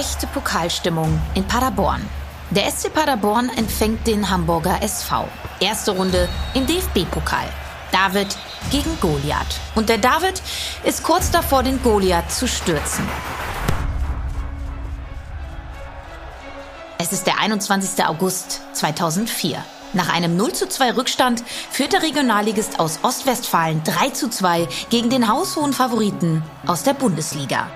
echte Pokalstimmung in Paderborn. Der SC Paderborn empfängt den Hamburger SV. Erste Runde im DFB-Pokal. David gegen Goliath. Und der David ist kurz davor, den Goliath zu stürzen. Es ist der 21. August 2004. Nach einem 0 zu 2 Rückstand führt der Regionalligist aus Ostwestfalen 3 zu 2 gegen den haushohen Favoriten aus der Bundesliga.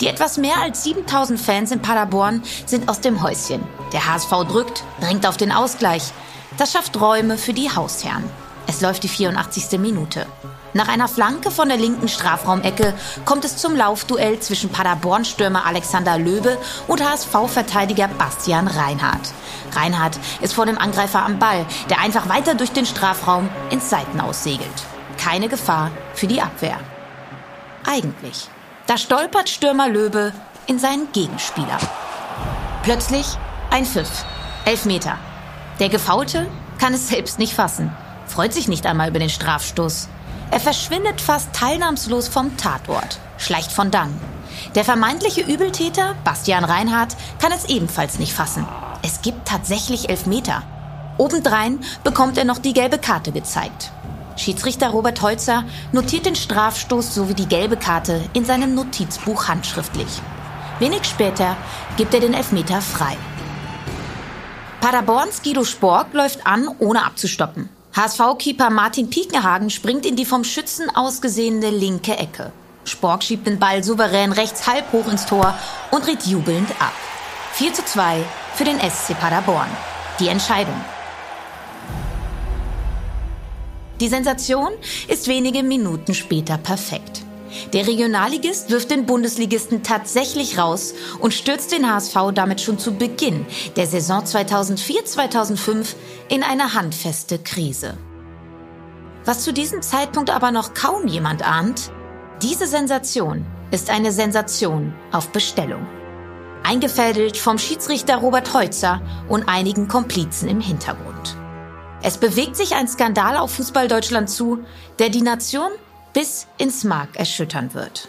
Die etwas mehr als 7000 Fans in Paderborn sind aus dem Häuschen. Der HSV drückt, drängt auf den Ausgleich. Das schafft Räume für die Hausherren. Es läuft die 84. Minute. Nach einer Flanke von der linken Strafraumecke kommt es zum Laufduell zwischen Paderborn-Stürmer Alexander Löbe und HSV-Verteidiger Bastian Reinhardt. Reinhardt ist vor dem Angreifer am Ball, der einfach weiter durch den Strafraum ins Seitenaus segelt. Keine Gefahr für die Abwehr. Eigentlich. Da stolpert Stürmer Löbe in seinen Gegenspieler. Plötzlich ein Pfiff. Elf Meter. Der Gefaulte kann es selbst nicht fassen, freut sich nicht einmal über den Strafstoß. Er verschwindet fast teilnahmslos vom Tatort, schleicht von dann. Der vermeintliche Übeltäter, Bastian Reinhardt, kann es ebenfalls nicht fassen. Es gibt tatsächlich Elfmeter. Obendrein bekommt er noch die gelbe Karte gezeigt. Schiedsrichter Robert Holzer notiert den Strafstoß sowie die gelbe Karte in seinem Notizbuch handschriftlich. Wenig später gibt er den Elfmeter frei. Paderborns Guido Spork läuft an, ohne abzustoppen. HSV-Keeper Martin Piekenhagen springt in die vom Schützen ausgesehene linke Ecke. Spork schiebt den Ball souverän rechts halb hoch ins Tor und dreht jubelnd ab. 4 zu 2 für den SC Paderborn. Die Entscheidung. Die Sensation ist wenige Minuten später perfekt. Der Regionalligist wirft den Bundesligisten tatsächlich raus und stürzt den HSV damit schon zu Beginn der Saison 2004-2005 in eine handfeste Krise. Was zu diesem Zeitpunkt aber noch kaum jemand ahnt, diese Sensation ist eine Sensation auf Bestellung. Eingefädelt vom Schiedsrichter Robert Holzer und einigen Komplizen im Hintergrund. Es bewegt sich ein Skandal auf Fußball Deutschland zu, der die Nation bis ins Mark erschüttern wird.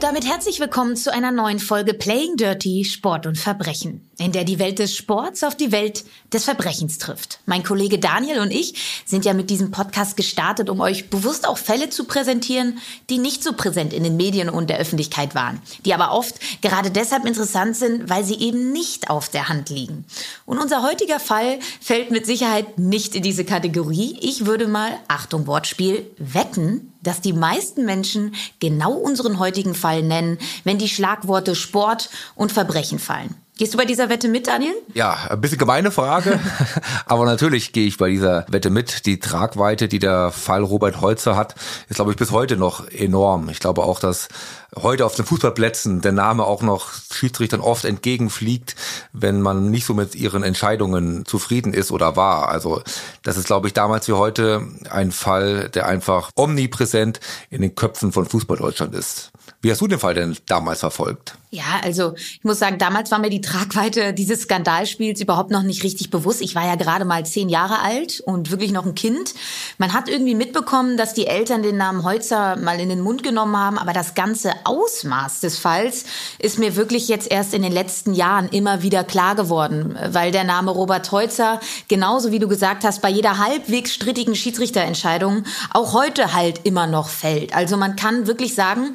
Und damit herzlich willkommen zu einer neuen Folge Playing Dirty Sport und Verbrechen, in der die Welt des Sports auf die Welt des Verbrechens trifft. Mein Kollege Daniel und ich sind ja mit diesem Podcast gestartet, um euch bewusst auch Fälle zu präsentieren, die nicht so präsent in den Medien und der Öffentlichkeit waren, die aber oft gerade deshalb interessant sind, weil sie eben nicht auf der Hand liegen. Und unser heutiger Fall fällt mit Sicherheit nicht in diese Kategorie. Ich würde mal, Achtung Wortspiel, wetten, dass die meisten Menschen genau unseren heutigen Fall nennen, wenn die Schlagworte Sport und Verbrechen fallen. Gehst du bei dieser Wette mit, Daniel? Ja, ein bisschen gemeine Frage, aber natürlich gehe ich bei dieser Wette mit. Die Tragweite, die der Fall Robert Holzer hat, ist, glaube ich, bis heute noch enorm. Ich glaube auch, dass heute auf den Fußballplätzen der Name auch noch Schiedsrichtern oft entgegenfliegt, wenn man nicht so mit ihren Entscheidungen zufrieden ist oder war. Also das ist, glaube ich, damals wie heute ein Fall, der einfach omnipräsent in den Köpfen von Fußball Deutschland ist. Wie hast du den Fall denn damals verfolgt? Ja, also ich muss sagen, damals war mir die Tragweite dieses Skandalspiels überhaupt noch nicht richtig bewusst. Ich war ja gerade mal zehn Jahre alt und wirklich noch ein Kind. Man hat irgendwie mitbekommen, dass die Eltern den Namen Holzer mal in den Mund genommen haben, aber das ganze Ausmaß des Falls ist mir wirklich jetzt erst in den letzten Jahren immer wieder klar geworden, weil der Name Robert Holzer, genauso wie du gesagt hast, bei jeder halbwegs strittigen Schiedsrichterentscheidung auch heute halt immer noch fällt. Also man kann wirklich sagen,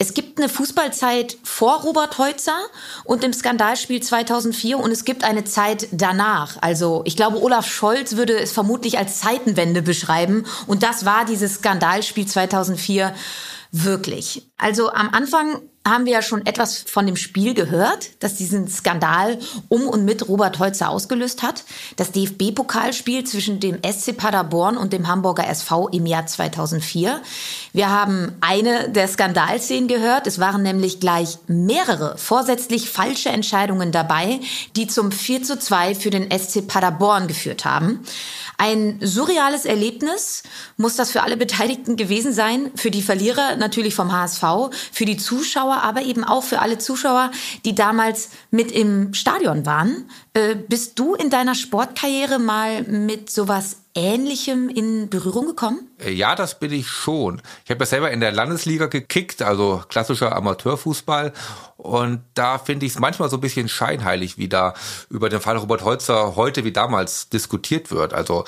es gibt eine Fußballzeit vor Robert Heutzer und im Skandalspiel 2004 und es gibt eine Zeit danach. Also ich glaube, Olaf Scholz würde es vermutlich als Zeitenwende beschreiben und das war dieses Skandalspiel 2004 wirklich. Also am Anfang haben wir ja schon etwas von dem Spiel gehört, das diesen Skandal um und mit Robert Holzer ausgelöst hat. Das DFB-Pokalspiel zwischen dem SC Paderborn und dem Hamburger SV im Jahr 2004. Wir haben eine der Skandalszenen gehört. Es waren nämlich gleich mehrere vorsätzlich falsche Entscheidungen dabei, die zum 4 zu 2 für den SC Paderborn geführt haben. Ein surreales Erlebnis muss das für alle Beteiligten gewesen sein. Für die Verlierer natürlich vom HSV, für die Zuschauer Zuschauer, aber eben auch für alle Zuschauer, die damals mit im Stadion waren. Äh, bist du in deiner Sportkarriere mal mit sowas Ähnlichem in Berührung gekommen? Äh, ja, das bin ich schon. Ich habe ja selber in der Landesliga gekickt, also klassischer Amateurfußball. Und da finde ich es manchmal so ein bisschen scheinheilig, wie da über den Fall Robert Holzer heute wie damals diskutiert wird. Also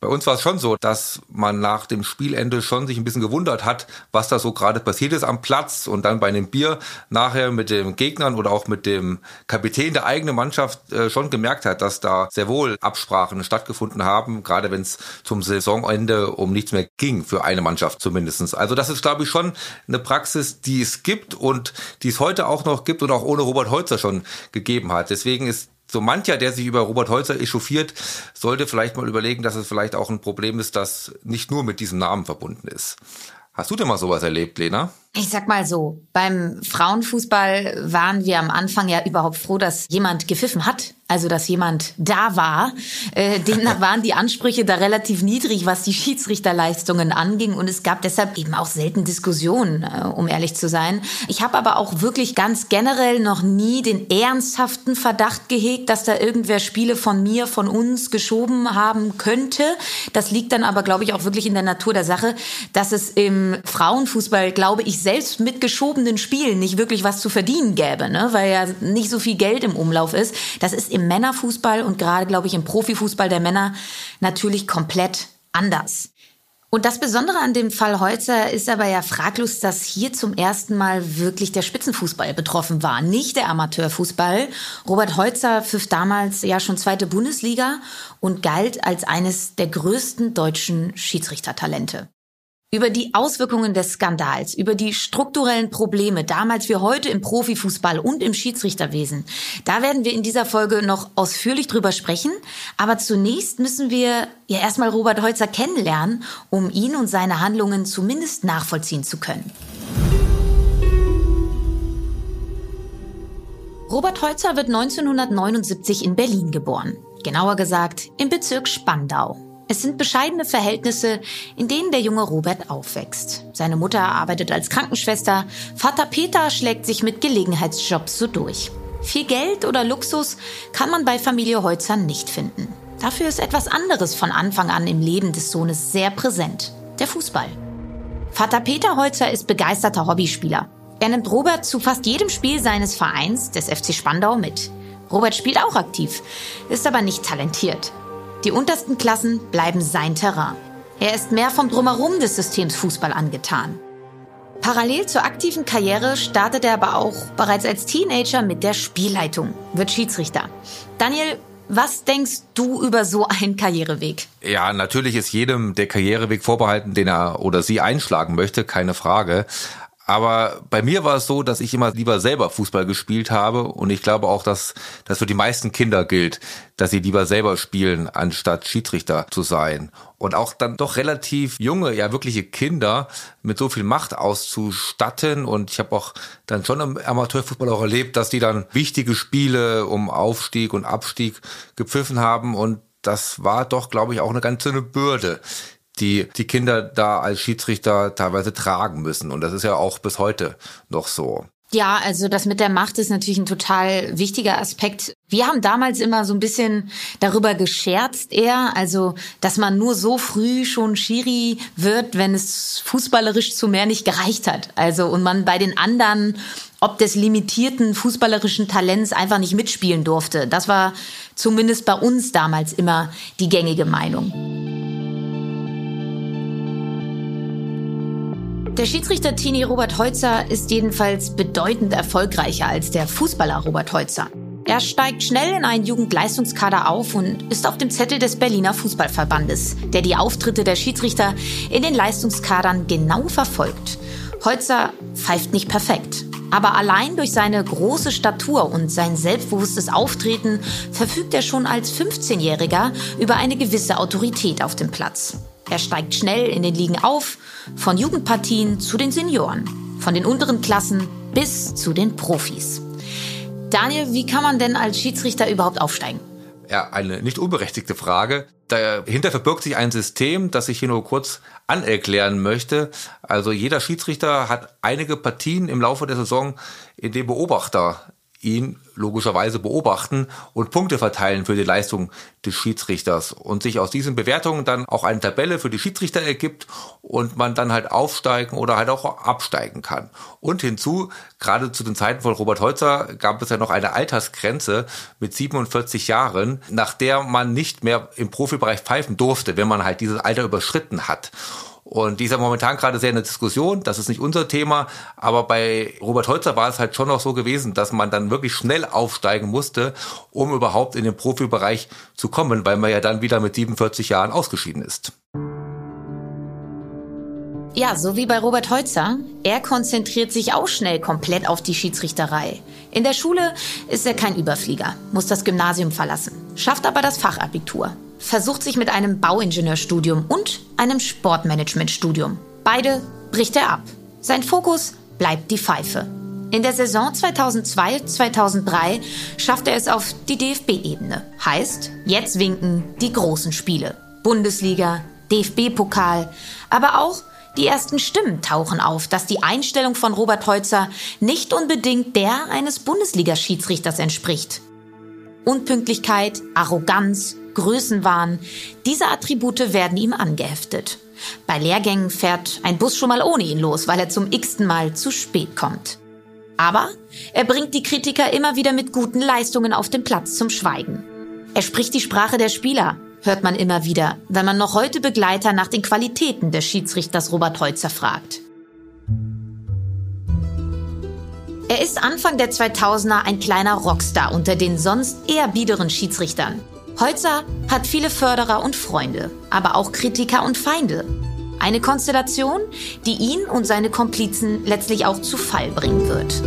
bei uns war es schon so, dass man nach dem Spielende schon sich ein bisschen gewundert hat, was da so gerade passiert ist am Platz und dann bei einem Bier nachher mit den Gegnern oder auch mit dem Kapitän der eigenen Mannschaft äh, schon gemerkt hat, dass da sehr wohl Absprachen stattgefunden haben, gerade wenn es zum Saisonende um nichts mehr ging, für eine Mannschaft zumindestens. Also das ist, glaube ich, schon eine Praxis, die es gibt und die es heute auch noch gibt und auch ohne Robert Holzer schon gegeben hat. Deswegen ist so mancher, der sich über Robert Holzer echauffiert, sollte vielleicht mal überlegen, dass es vielleicht auch ein Problem ist, das nicht nur mit diesem Namen verbunden ist. Hast du denn mal sowas erlebt, Lena? Ich sag mal so, beim Frauenfußball waren wir am Anfang ja überhaupt froh, dass jemand gepfiffen hat, also dass jemand da war. Äh, demnach waren die Ansprüche da relativ niedrig, was die Schiedsrichterleistungen anging und es gab deshalb eben auch selten Diskussionen, äh, um ehrlich zu sein. Ich habe aber auch wirklich ganz generell noch nie den ernsthaften Verdacht gehegt, dass da irgendwer Spiele von mir, von uns geschoben haben könnte. Das liegt dann aber, glaube ich, auch wirklich in der Natur der Sache, dass es im Frauenfußball, glaube ich, selbst mit geschobenen Spielen nicht wirklich was zu verdienen gäbe, ne? weil ja nicht so viel Geld im Umlauf ist. Das ist im Männerfußball und gerade, glaube ich, im Profifußball der Männer natürlich komplett anders. Und das Besondere an dem Fall Holzer ist aber ja fraglos, dass hier zum ersten Mal wirklich der Spitzenfußball betroffen war, nicht der Amateurfußball. Robert Holzer pfiff damals ja schon zweite Bundesliga und galt als eines der größten deutschen Schiedsrichtertalente. Über die Auswirkungen des Skandals, über die strukturellen Probleme damals wie heute im Profifußball und im Schiedsrichterwesen, da werden wir in dieser Folge noch ausführlich drüber sprechen. Aber zunächst müssen wir ja erstmal Robert Holzer kennenlernen, um ihn und seine Handlungen zumindest nachvollziehen zu können. Robert Holzer wird 1979 in Berlin geboren. Genauer gesagt im Bezirk Spandau. Es sind bescheidene Verhältnisse, in denen der junge Robert aufwächst. Seine Mutter arbeitet als Krankenschwester, Vater Peter schlägt sich mit Gelegenheitsjobs so durch. Viel Geld oder Luxus kann man bei Familie Holzer nicht finden. Dafür ist etwas anderes von Anfang an im Leben des Sohnes sehr präsent. Der Fußball. Vater Peter Holzer ist begeisterter Hobbyspieler. Er nimmt Robert zu fast jedem Spiel seines Vereins, des FC Spandau, mit. Robert spielt auch aktiv, ist aber nicht talentiert. Die untersten Klassen bleiben sein Terrain. Er ist mehr vom Drumherum des Systems Fußball angetan. Parallel zur aktiven Karriere startet er aber auch bereits als Teenager mit der Spielleitung, wird Schiedsrichter. Daniel, was denkst du über so einen Karriereweg? Ja, natürlich ist jedem der Karriereweg vorbehalten, den er oder sie einschlagen möchte, keine Frage. Aber bei mir war es so, dass ich immer lieber selber Fußball gespielt habe und ich glaube auch, dass das für die meisten Kinder gilt, dass sie lieber selber spielen, anstatt Schiedsrichter zu sein. Und auch dann doch relativ junge, ja wirkliche Kinder mit so viel Macht auszustatten. Und ich habe auch dann schon im Amateurfußball auch erlebt, dass die dann wichtige Spiele um Aufstieg und Abstieg gepfiffen haben. Und das war doch, glaube ich, auch eine ganze Bürde, die die Kinder da als Schiedsrichter teilweise tragen müssen. Und das ist ja auch bis heute noch so. Ja, also das mit der Macht ist natürlich ein total wichtiger Aspekt. Wir haben damals immer so ein bisschen darüber gescherzt eher, also dass man nur so früh schon Schiri wird, wenn es fußballerisch zu mehr nicht gereicht hat. Also und man bei den anderen ob des limitierten fußballerischen Talents einfach nicht mitspielen durfte. Das war zumindest bei uns damals immer die gängige Meinung. Der Schiedsrichter Tini Robert Heutzer ist jedenfalls bedeutend erfolgreicher als der Fußballer Robert Heutzer. Er steigt schnell in einen Jugendleistungskader auf und ist auf dem Zettel des Berliner Fußballverbandes, der die Auftritte der Schiedsrichter in den Leistungskadern genau verfolgt. Heutzer pfeift nicht perfekt. Aber allein durch seine große Statur und sein selbstbewusstes Auftreten verfügt er schon als 15-Jähriger über eine gewisse Autorität auf dem Platz. Er steigt schnell in den Ligen auf, von Jugendpartien zu den Senioren, von den unteren Klassen bis zu den Profis. Daniel, wie kann man denn als Schiedsrichter überhaupt aufsteigen? Ja, eine nicht unberechtigte Frage. Dahinter verbirgt sich ein System, das ich hier nur kurz anerklären möchte. Also jeder Schiedsrichter hat einige Partien im Laufe der Saison, in dem Beobachter ihn logischerweise beobachten und Punkte verteilen für die Leistung des Schiedsrichters und sich aus diesen Bewertungen dann auch eine Tabelle für die Schiedsrichter ergibt und man dann halt aufsteigen oder halt auch absteigen kann. Und hinzu, gerade zu den Zeiten von Robert Holzer gab es ja noch eine Altersgrenze mit 47 Jahren, nach der man nicht mehr im Profibereich pfeifen durfte, wenn man halt dieses Alter überschritten hat. Und die ist ja momentan gerade sehr in der Diskussion. Das ist nicht unser Thema. Aber bei Robert Holzer war es halt schon noch so gewesen, dass man dann wirklich schnell aufsteigen musste, um überhaupt in den Profibereich zu kommen, weil man ja dann wieder mit 47 Jahren ausgeschieden ist. Ja, so wie bei Robert Holzer. Er konzentriert sich auch schnell komplett auf die Schiedsrichterei. In der Schule ist er kein Überflieger, muss das Gymnasium verlassen, schafft aber das Fachabitur versucht sich mit einem Bauingenieurstudium und einem Sportmanagementstudium. Beide bricht er ab. Sein Fokus bleibt die Pfeife. In der Saison 2002-2003 schafft er es auf die DFB-Ebene. Heißt, jetzt winken die großen Spiele. Bundesliga, DFB-Pokal, aber auch die ersten Stimmen tauchen auf, dass die Einstellung von Robert Heutzer nicht unbedingt der eines Bundesliga-Schiedsrichters entspricht. Unpünktlichkeit, Arroganz, Größenwahn, diese Attribute werden ihm angeheftet. Bei Lehrgängen fährt ein Bus schon mal ohne ihn los, weil er zum x-ten Mal zu spät kommt. Aber er bringt die Kritiker immer wieder mit guten Leistungen auf den Platz zum Schweigen. Er spricht die Sprache der Spieler, hört man immer wieder, wenn man noch heute Begleiter nach den Qualitäten des Schiedsrichters Robert Heutzer fragt. Er ist Anfang der 2000er ein kleiner Rockstar unter den sonst eher biederen Schiedsrichtern. Holzer hat viele Förderer und Freunde, aber auch Kritiker und Feinde. Eine Konstellation, die ihn und seine Komplizen letztlich auch zu Fall bringen wird.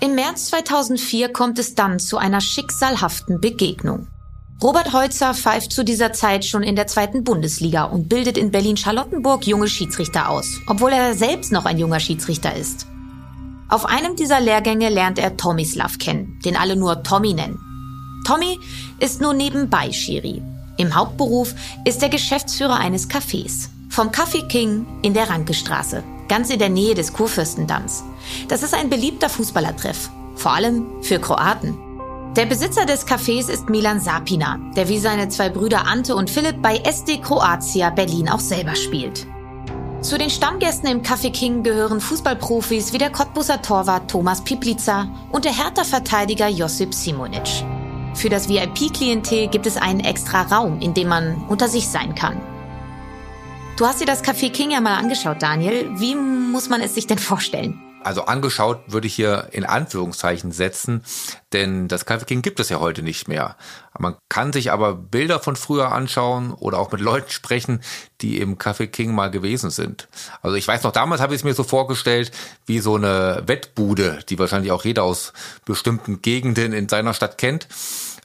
Im März 2004 kommt es dann zu einer schicksalhaften Begegnung. Robert Heutzer pfeift zu dieser Zeit schon in der zweiten Bundesliga und bildet in Berlin-Charlottenburg junge Schiedsrichter aus, obwohl er selbst noch ein junger Schiedsrichter ist. Auf einem dieser Lehrgänge lernt er Tomislav kennen, den alle nur Tommy nennen. Tommy ist nur nebenbei Schiri. Im Hauptberuf ist er Geschäftsführer eines Cafés. Vom Café King in der Rankestraße, ganz in der Nähe des Kurfürstendamms. Das ist ein beliebter Fußballertreff, vor allem für Kroaten. Der Besitzer des Cafés ist Milan Sapina, der wie seine zwei Brüder Ante und Philipp bei SD Kroatia Berlin auch selber spielt. Zu den Stammgästen im Café King gehören Fußballprofis wie der Cottbuser Torwart Thomas Piplica und der Hertha-Verteidiger Josip Simonic. Für das VIP-Klientel gibt es einen extra Raum, in dem man unter sich sein kann. Du hast dir das Café King ja mal angeschaut, Daniel. Wie muss man es sich denn vorstellen? Also angeschaut würde ich hier in Anführungszeichen setzen, denn das Café King gibt es ja heute nicht mehr. Man kann sich aber Bilder von früher anschauen oder auch mit Leuten sprechen, die im Café King mal gewesen sind. Also ich weiß noch, damals habe ich es mir so vorgestellt, wie so eine Wettbude, die wahrscheinlich auch jeder aus bestimmten Gegenden in seiner Stadt kennt.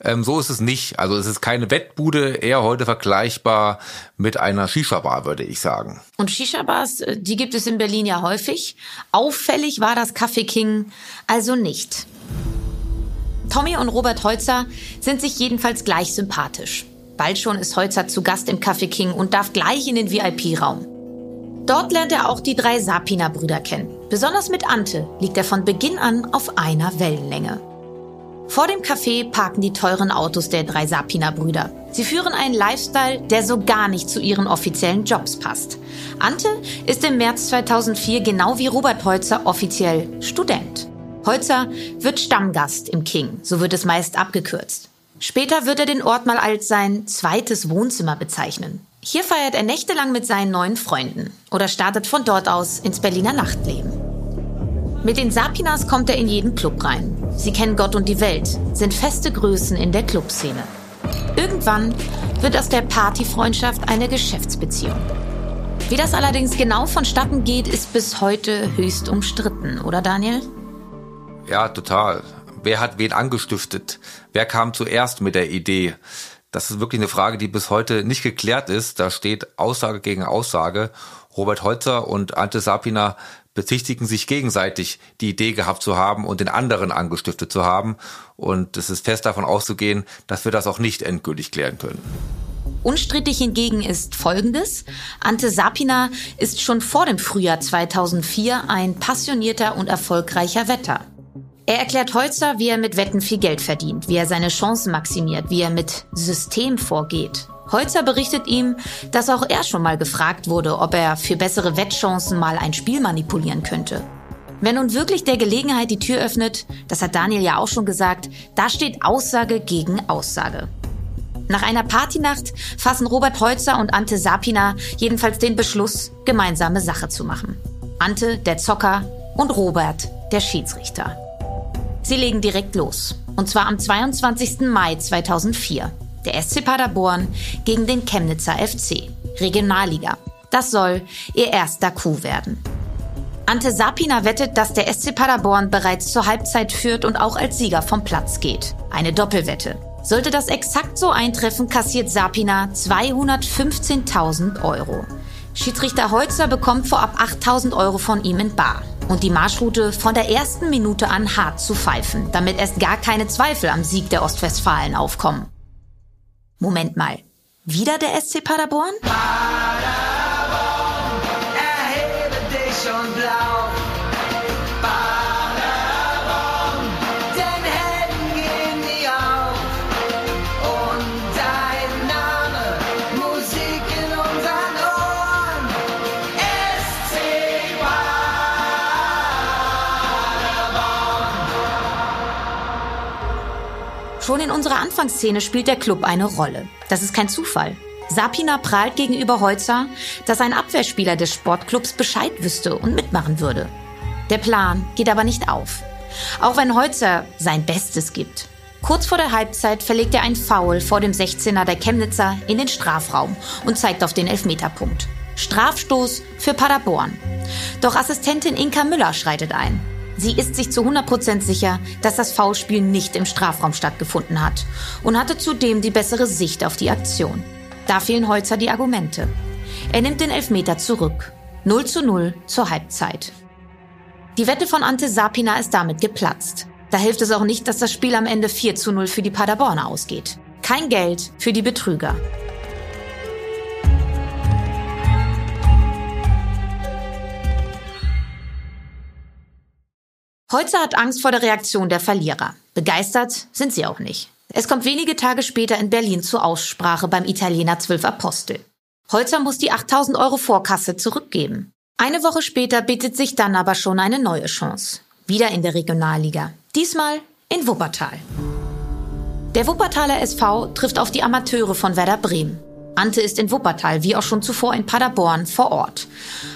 Ähm, so ist es nicht. Also es ist keine Wettbude, eher heute vergleichbar mit einer Shisha-Bar, würde ich sagen. Und Shisha-Bars, äh, die gibt es in Berlin ja häufig. Auffällig war das Café King also nicht. Tommy und Robert Holzer sind sich jedenfalls gleich sympathisch. Bald schon ist Holzer zu Gast im Café King und darf gleich in den VIP-Raum. Dort lernt er auch die drei Sapina-Brüder kennen. Besonders mit Ante liegt er von Beginn an auf einer Wellenlänge. Vor dem Café parken die teuren Autos der drei Sapina-Brüder. Sie führen einen Lifestyle, der so gar nicht zu ihren offiziellen Jobs passt. Ante ist im März 2004 genau wie Robert Holzer offiziell Student. Holzer wird Stammgast im King, so wird es meist abgekürzt. Später wird er den Ort mal als sein zweites Wohnzimmer bezeichnen. Hier feiert er nächtelang mit seinen neuen Freunden oder startet von dort aus ins Berliner Nachtleben. Mit den Sapinas kommt er in jeden Club rein. Sie kennen Gott und die Welt, sind feste Größen in der Clubszene. Irgendwann wird aus der Partyfreundschaft eine Geschäftsbeziehung. Wie das allerdings genau vonstatten geht, ist bis heute höchst umstritten, oder Daniel? Ja, total. Wer hat wen angestiftet? Wer kam zuerst mit der Idee? Das ist wirklich eine Frage, die bis heute nicht geklärt ist. Da steht Aussage gegen Aussage. Robert Holzer und Ante Sapina bezichtigen sich gegenseitig, die Idee gehabt zu haben und den anderen angestiftet zu haben. Und es ist fest davon auszugehen, dass wir das auch nicht endgültig klären können. Unstrittig hingegen ist Folgendes. Ante Sapina ist schon vor dem Frühjahr 2004 ein passionierter und erfolgreicher Wetter. Er erklärt Holzer, wie er mit Wetten viel Geld verdient, wie er seine Chancen maximiert, wie er mit System vorgeht. Holzer berichtet ihm, dass auch er schon mal gefragt wurde, ob er für bessere Wettchancen mal ein Spiel manipulieren könnte. Wenn nun wirklich der Gelegenheit die Tür öffnet, das hat Daniel ja auch schon gesagt, da steht Aussage gegen Aussage. Nach einer Partynacht fassen Robert Holzer und Ante Sapina jedenfalls den Beschluss, gemeinsame Sache zu machen. Ante, der Zocker, und Robert, der Schiedsrichter. Sie legen direkt los. Und zwar am 22. Mai 2004 der SC Paderborn gegen den Chemnitzer FC, Regionalliga. Das soll ihr erster Coup werden. Ante Sapina wettet, dass der SC Paderborn bereits zur Halbzeit führt und auch als Sieger vom Platz geht. Eine Doppelwette. Sollte das exakt so eintreffen, kassiert Sapina 215.000 Euro. Schiedsrichter Holzer bekommt vorab 8.000 Euro von ihm in Bar und die Marschroute von der ersten Minute an hart zu pfeifen, damit erst gar keine Zweifel am Sieg der Ostwestfalen aufkommen. Moment mal. Wieder der SC Paderborn? Paderborn, erhebe dich und blau. Unserer Anfangsszene spielt der Club eine Rolle. Das ist kein Zufall. Sapina prahlt gegenüber Holzer, dass ein Abwehrspieler des Sportclubs Bescheid wüsste und mitmachen würde. Der Plan geht aber nicht auf. Auch wenn Holzer sein Bestes gibt. Kurz vor der Halbzeit verlegt er ein Foul vor dem 16er der Chemnitzer in den Strafraum und zeigt auf den Elfmeterpunkt. Strafstoß für Paderborn. Doch Assistentin Inka Müller schreitet ein. Sie ist sich zu 100% sicher, dass das Foulspiel nicht im Strafraum stattgefunden hat und hatte zudem die bessere Sicht auf die Aktion. Da fehlen Holzer die Argumente. Er nimmt den Elfmeter zurück. 0 zu 0 zur Halbzeit. Die Wette von Ante Sapina ist damit geplatzt. Da hilft es auch nicht, dass das Spiel am Ende 4 zu 0 für die Paderborner ausgeht. Kein Geld für die Betrüger. Holzer hat Angst vor der Reaktion der Verlierer. Begeistert sind sie auch nicht. Es kommt wenige Tage später in Berlin zur Aussprache beim Italiener Zwölf Apostel. Holzer muss die 8000 Euro Vorkasse zurückgeben. Eine Woche später bietet sich dann aber schon eine neue Chance. Wieder in der Regionalliga. Diesmal in Wuppertal. Der Wuppertaler SV trifft auf die Amateure von Werder Bremen. Ante ist in Wuppertal, wie auch schon zuvor in Paderborn, vor Ort.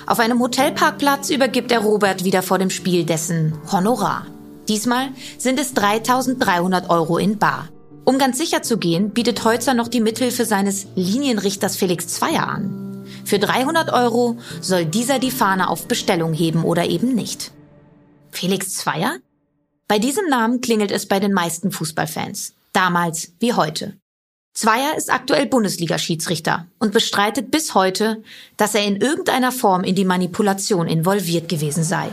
Auf einem Hotelparkplatz übergibt er Robert wieder vor dem Spiel dessen Honorar. Diesmal sind es 3300 Euro in Bar. Um ganz sicher zu gehen, bietet Holzer noch die Mithilfe seines Linienrichters Felix Zweier an. Für 300 Euro soll dieser die Fahne auf Bestellung heben oder eben nicht. Felix Zweier? Bei diesem Namen klingelt es bei den meisten Fußballfans. Damals wie heute. Zweier ist aktuell Bundesliga-Schiedsrichter und bestreitet bis heute, dass er in irgendeiner Form in die Manipulation involviert gewesen sei.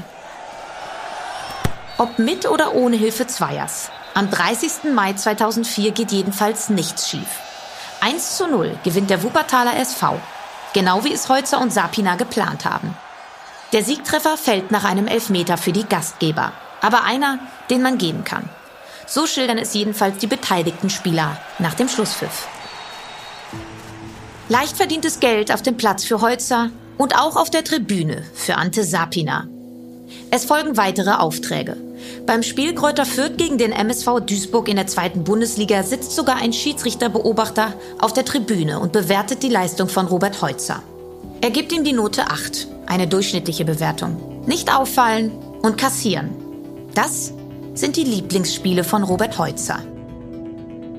Ob mit oder ohne Hilfe Zweiers. Am 30. Mai 2004 geht jedenfalls nichts schief. 1 zu 0 gewinnt der Wuppertaler SV. Genau wie es Holzer und Sapina geplant haben. Der Siegtreffer fällt nach einem Elfmeter für die Gastgeber. Aber einer, den man geben kann. So schildern es jedenfalls die beteiligten Spieler nach dem Schlusspfiff. Leicht verdientes Geld auf dem Platz für Holzer und auch auf der Tribüne für Ante Sapina. Es folgen weitere Aufträge. Beim Spiel Kräuter Fürth gegen den MSV Duisburg in der zweiten Bundesliga sitzt sogar ein Schiedsrichterbeobachter auf der Tribüne und bewertet die Leistung von Robert Holzer. Er gibt ihm die Note 8, eine durchschnittliche Bewertung. Nicht auffallen und kassieren. Das sind die Lieblingsspiele von Robert Holzer.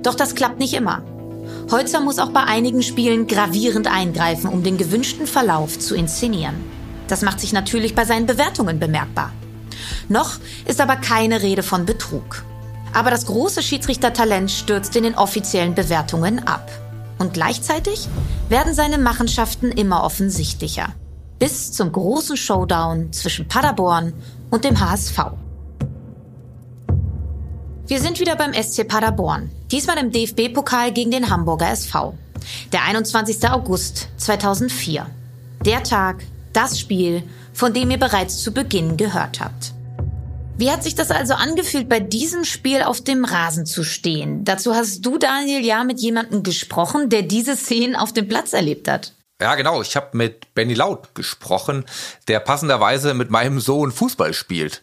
Doch das klappt nicht immer. Holzer muss auch bei einigen Spielen gravierend eingreifen, um den gewünschten Verlauf zu inszenieren. Das macht sich natürlich bei seinen Bewertungen bemerkbar. Noch ist aber keine Rede von Betrug. Aber das große Schiedsrichtertalent stürzt in den offiziellen Bewertungen ab. Und gleichzeitig werden seine Machenschaften immer offensichtlicher. Bis zum großen Showdown zwischen Paderborn und dem HSV. Wir sind wieder beim SC Paderborn. Diesmal im DFB-Pokal gegen den Hamburger SV. Der 21. August 2004. Der Tag, das Spiel, von dem ihr bereits zu Beginn gehört habt. Wie hat sich das also angefühlt, bei diesem Spiel auf dem Rasen zu stehen? Dazu hast du, Daniel, ja mit jemandem gesprochen, der diese Szenen auf dem Platz erlebt hat. Ja, genau. Ich habe mit Benny Laut gesprochen, der passenderweise mit meinem Sohn Fußball spielt.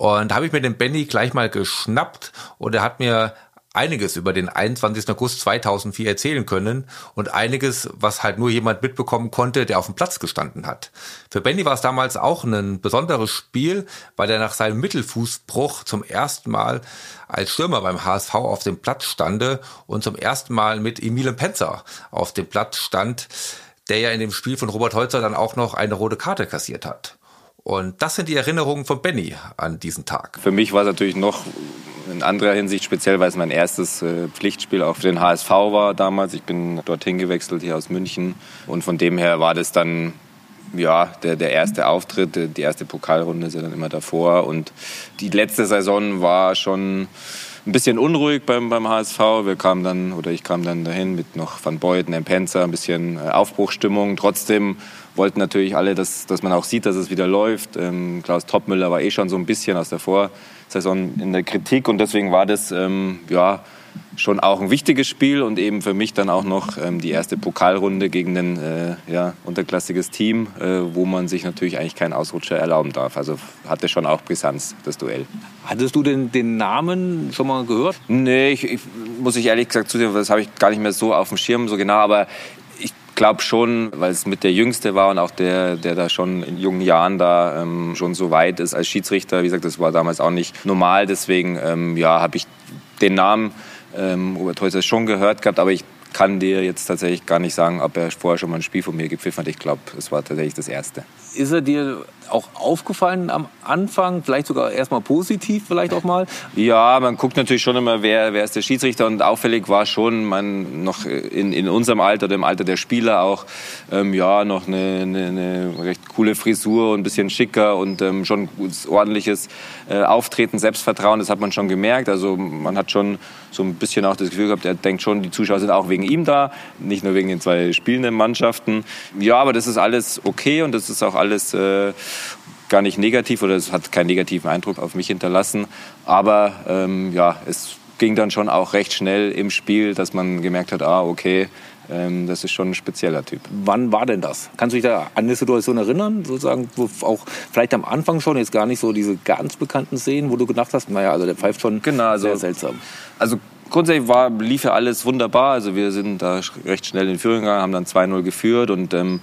Und da habe ich mir den Benny gleich mal geschnappt und er hat mir einiges über den 21. August 2004 erzählen können und einiges, was halt nur jemand mitbekommen konnte, der auf dem Platz gestanden hat. Für Benny war es damals auch ein besonderes Spiel, weil er nach seinem Mittelfußbruch zum ersten Mal als Stürmer beim HSV auf dem Platz stande und zum ersten Mal mit Emile Penzer auf dem Platz stand, der ja in dem Spiel von Robert Holzer dann auch noch eine rote Karte kassiert hat. Und das sind die Erinnerungen von Benny an diesen Tag. Für mich war es natürlich noch in anderer Hinsicht speziell, weil es mein erstes äh, Pflichtspiel auch für den HSV war damals. Ich bin dorthin gewechselt, hier aus München. Und von dem her war das dann ja, der, der erste Auftritt, die erste Pokalrunde ist ja dann immer davor. Und die letzte Saison war schon ein bisschen unruhig beim, beim HSV. Wir kamen dann, oder ich kam dann dahin mit noch Van Beuten, Empenza, ein bisschen äh, Aufbruchstimmung. Trotzdem wollten natürlich alle, dass, dass man auch sieht, dass es wieder läuft. Ähm, Klaus Toppmüller war eh schon so ein bisschen aus der Vorsaison in der Kritik und deswegen war das ähm, ja, schon auch ein wichtiges Spiel und eben für mich dann auch noch ähm, die erste Pokalrunde gegen ein äh, ja, unterklassiges Team, äh, wo man sich natürlich eigentlich keinen Ausrutscher erlauben darf. Also hatte schon auch Brisanz, das Duell. Hattest du denn den Namen schon mal gehört? Nee, ich, ich muss ich ehrlich gesagt zugeben, das habe ich gar nicht mehr so auf dem Schirm, so genau, aber glaube schon, weil es mit der Jüngste war und auch der, der da schon in jungen Jahren da ähm, schon so weit ist als Schiedsrichter. Wie gesagt, das war damals auch nicht normal. Deswegen ähm, ja, habe ich den Namen ähm, Robert Häuser schon gehört gehabt, aber ich kann dir jetzt tatsächlich gar nicht sagen, ob er vorher schon mal ein Spiel von mir gepfiffen hat. Ich glaube, es war tatsächlich das erste. Ist er dir auch aufgefallen am Anfang? Vielleicht sogar erstmal positiv, vielleicht auch mal? Ja, man guckt natürlich schon immer, wer, wer ist der Schiedsrichter. Und auffällig war schon, man noch in, in unserem Alter, dem Alter der Spieler auch, ähm, ja, noch eine, eine, eine, recht coole Frisur und ein bisschen schicker und ähm, schon ordentliches äh, Auftreten, Selbstvertrauen. Das hat man schon gemerkt. Also man hat schon so ein bisschen auch das Gefühl gehabt, er denkt schon, die Zuschauer sind auch wegen ihm da, nicht nur wegen den zwei spielenden Mannschaften. Ja, aber das ist alles okay und das ist auch alles äh, gar nicht negativ oder es hat keinen negativen Eindruck auf mich hinterlassen. Aber ähm, ja, es ging dann schon auch recht schnell im Spiel, dass man gemerkt hat, ah, okay, ähm, das ist schon ein spezieller Typ. Wann war denn das? Kannst du dich da an eine Situation erinnern, sozusagen, wo auch vielleicht am Anfang schon jetzt gar nicht so diese ganz bekannten Szenen, wo du gedacht hast, naja, also der pfeift schon genau, also, sehr seltsam. Also grundsätzlich war, lief ja alles wunderbar. Also wir sind da recht schnell in Führung gegangen, haben dann 2-0 geführt und ähm,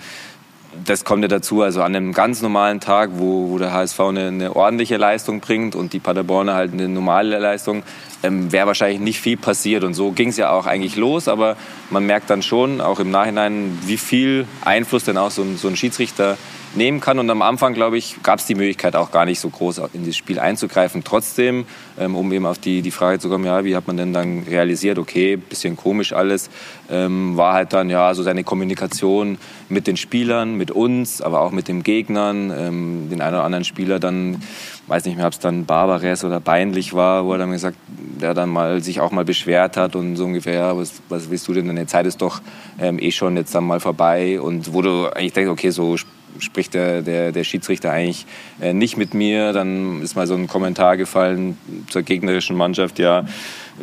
das kommt ja dazu, also an einem ganz normalen Tag, wo, wo der HSV eine, eine, ordentliche Leistung bringt und die Paderborner halt eine normale Leistung, ähm, wäre wahrscheinlich nicht viel passiert. Und so ging es ja auch eigentlich los, aber man merkt dann schon, auch im Nachhinein, wie viel Einfluss denn auch so ein, so ein Schiedsrichter nehmen kann. Und am Anfang, glaube ich, gab es die Möglichkeit auch gar nicht so groß in das Spiel einzugreifen. Trotzdem, ähm, um eben auf die, die Frage zu kommen, ja, wie hat man denn dann realisiert, okay, bisschen komisch alles, ähm, war halt dann ja so seine Kommunikation mit den Spielern, mit uns, aber auch mit den Gegnern, ähm, den einen oder anderen Spieler dann, weiß nicht mehr, ob es dann Barbares oder Beinlich war, wo er dann gesagt, der dann mal sich auch mal beschwert hat und so ungefähr, ja, was, was willst du denn, deine Zeit ist doch ähm, eh schon jetzt dann mal vorbei und wo du eigentlich denkst, okay, so spricht der, der, der Schiedsrichter eigentlich äh, nicht mit mir. Dann ist mal so ein Kommentar gefallen zur gegnerischen Mannschaft, ja,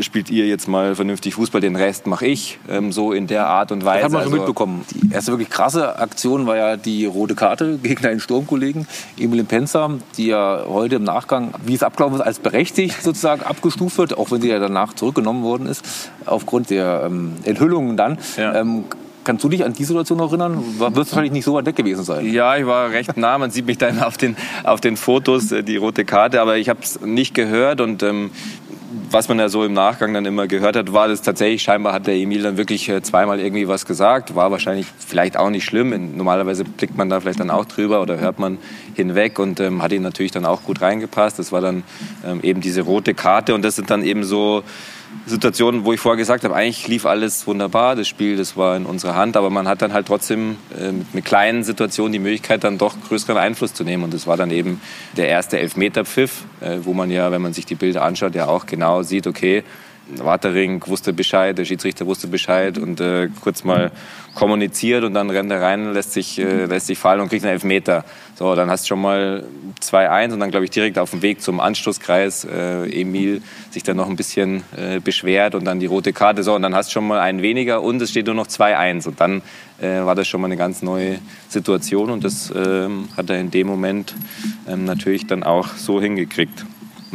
spielt ihr jetzt mal vernünftig Fußball, den Rest mache ich. Ähm, so in der Art und Weise. Das hat man schon also, mitbekommen. Die erste wirklich krasse Aktion war ja die rote Karte gegen einen Sturmkollegen, Emil Penzer, die ja heute im Nachgang, wie es abgelaufen ist, als berechtigt sozusagen abgestuft wird, auch wenn sie ja danach zurückgenommen worden ist, aufgrund der ähm, Enthüllungen dann. Ja. Ähm, Kannst du dich an die Situation erinnern? Wird wahrscheinlich nicht so weit weg gewesen sein. Ja, ich war recht nah. Man sieht mich dann auf den, auf den Fotos, äh, die rote Karte. Aber ich habe es nicht gehört. Und ähm, was man ja so im Nachgang dann immer gehört hat, war das tatsächlich, scheinbar hat der Emil dann wirklich äh, zweimal irgendwie was gesagt. War wahrscheinlich vielleicht auch nicht schlimm. Normalerweise blickt man da vielleicht dann auch drüber oder hört man hinweg und ähm, hat ihn natürlich dann auch gut reingepasst. Das war dann ähm, eben diese rote Karte und das sind dann eben so Situationen, wo ich vorher gesagt habe, eigentlich lief alles wunderbar, das Spiel, das war in unserer Hand, aber man hat dann halt trotzdem äh, mit kleinen Situationen die Möglichkeit, dann doch größeren Einfluss zu nehmen. Und das war dann eben der erste Elfmeterpfiff, äh, wo man ja, wenn man sich die Bilder anschaut, ja auch genau sieht, okay, Watering wusste Bescheid, der Schiedsrichter wusste Bescheid und äh, kurz mal kommuniziert und dann rennt er rein, lässt sich, äh, lässt sich fallen und kriegt einen Elfmeter. So, dann hast du schon mal 2-1 und dann, glaube ich, direkt auf dem Weg zum Anschlusskreis äh, Emil sich dann noch ein bisschen äh, beschwert und dann die rote Karte. So, und dann hast du schon mal einen weniger und es steht nur noch 2-1 und dann äh, war das schon mal eine ganz neue Situation und das ähm, hat er in dem Moment ähm, natürlich dann auch so hingekriegt.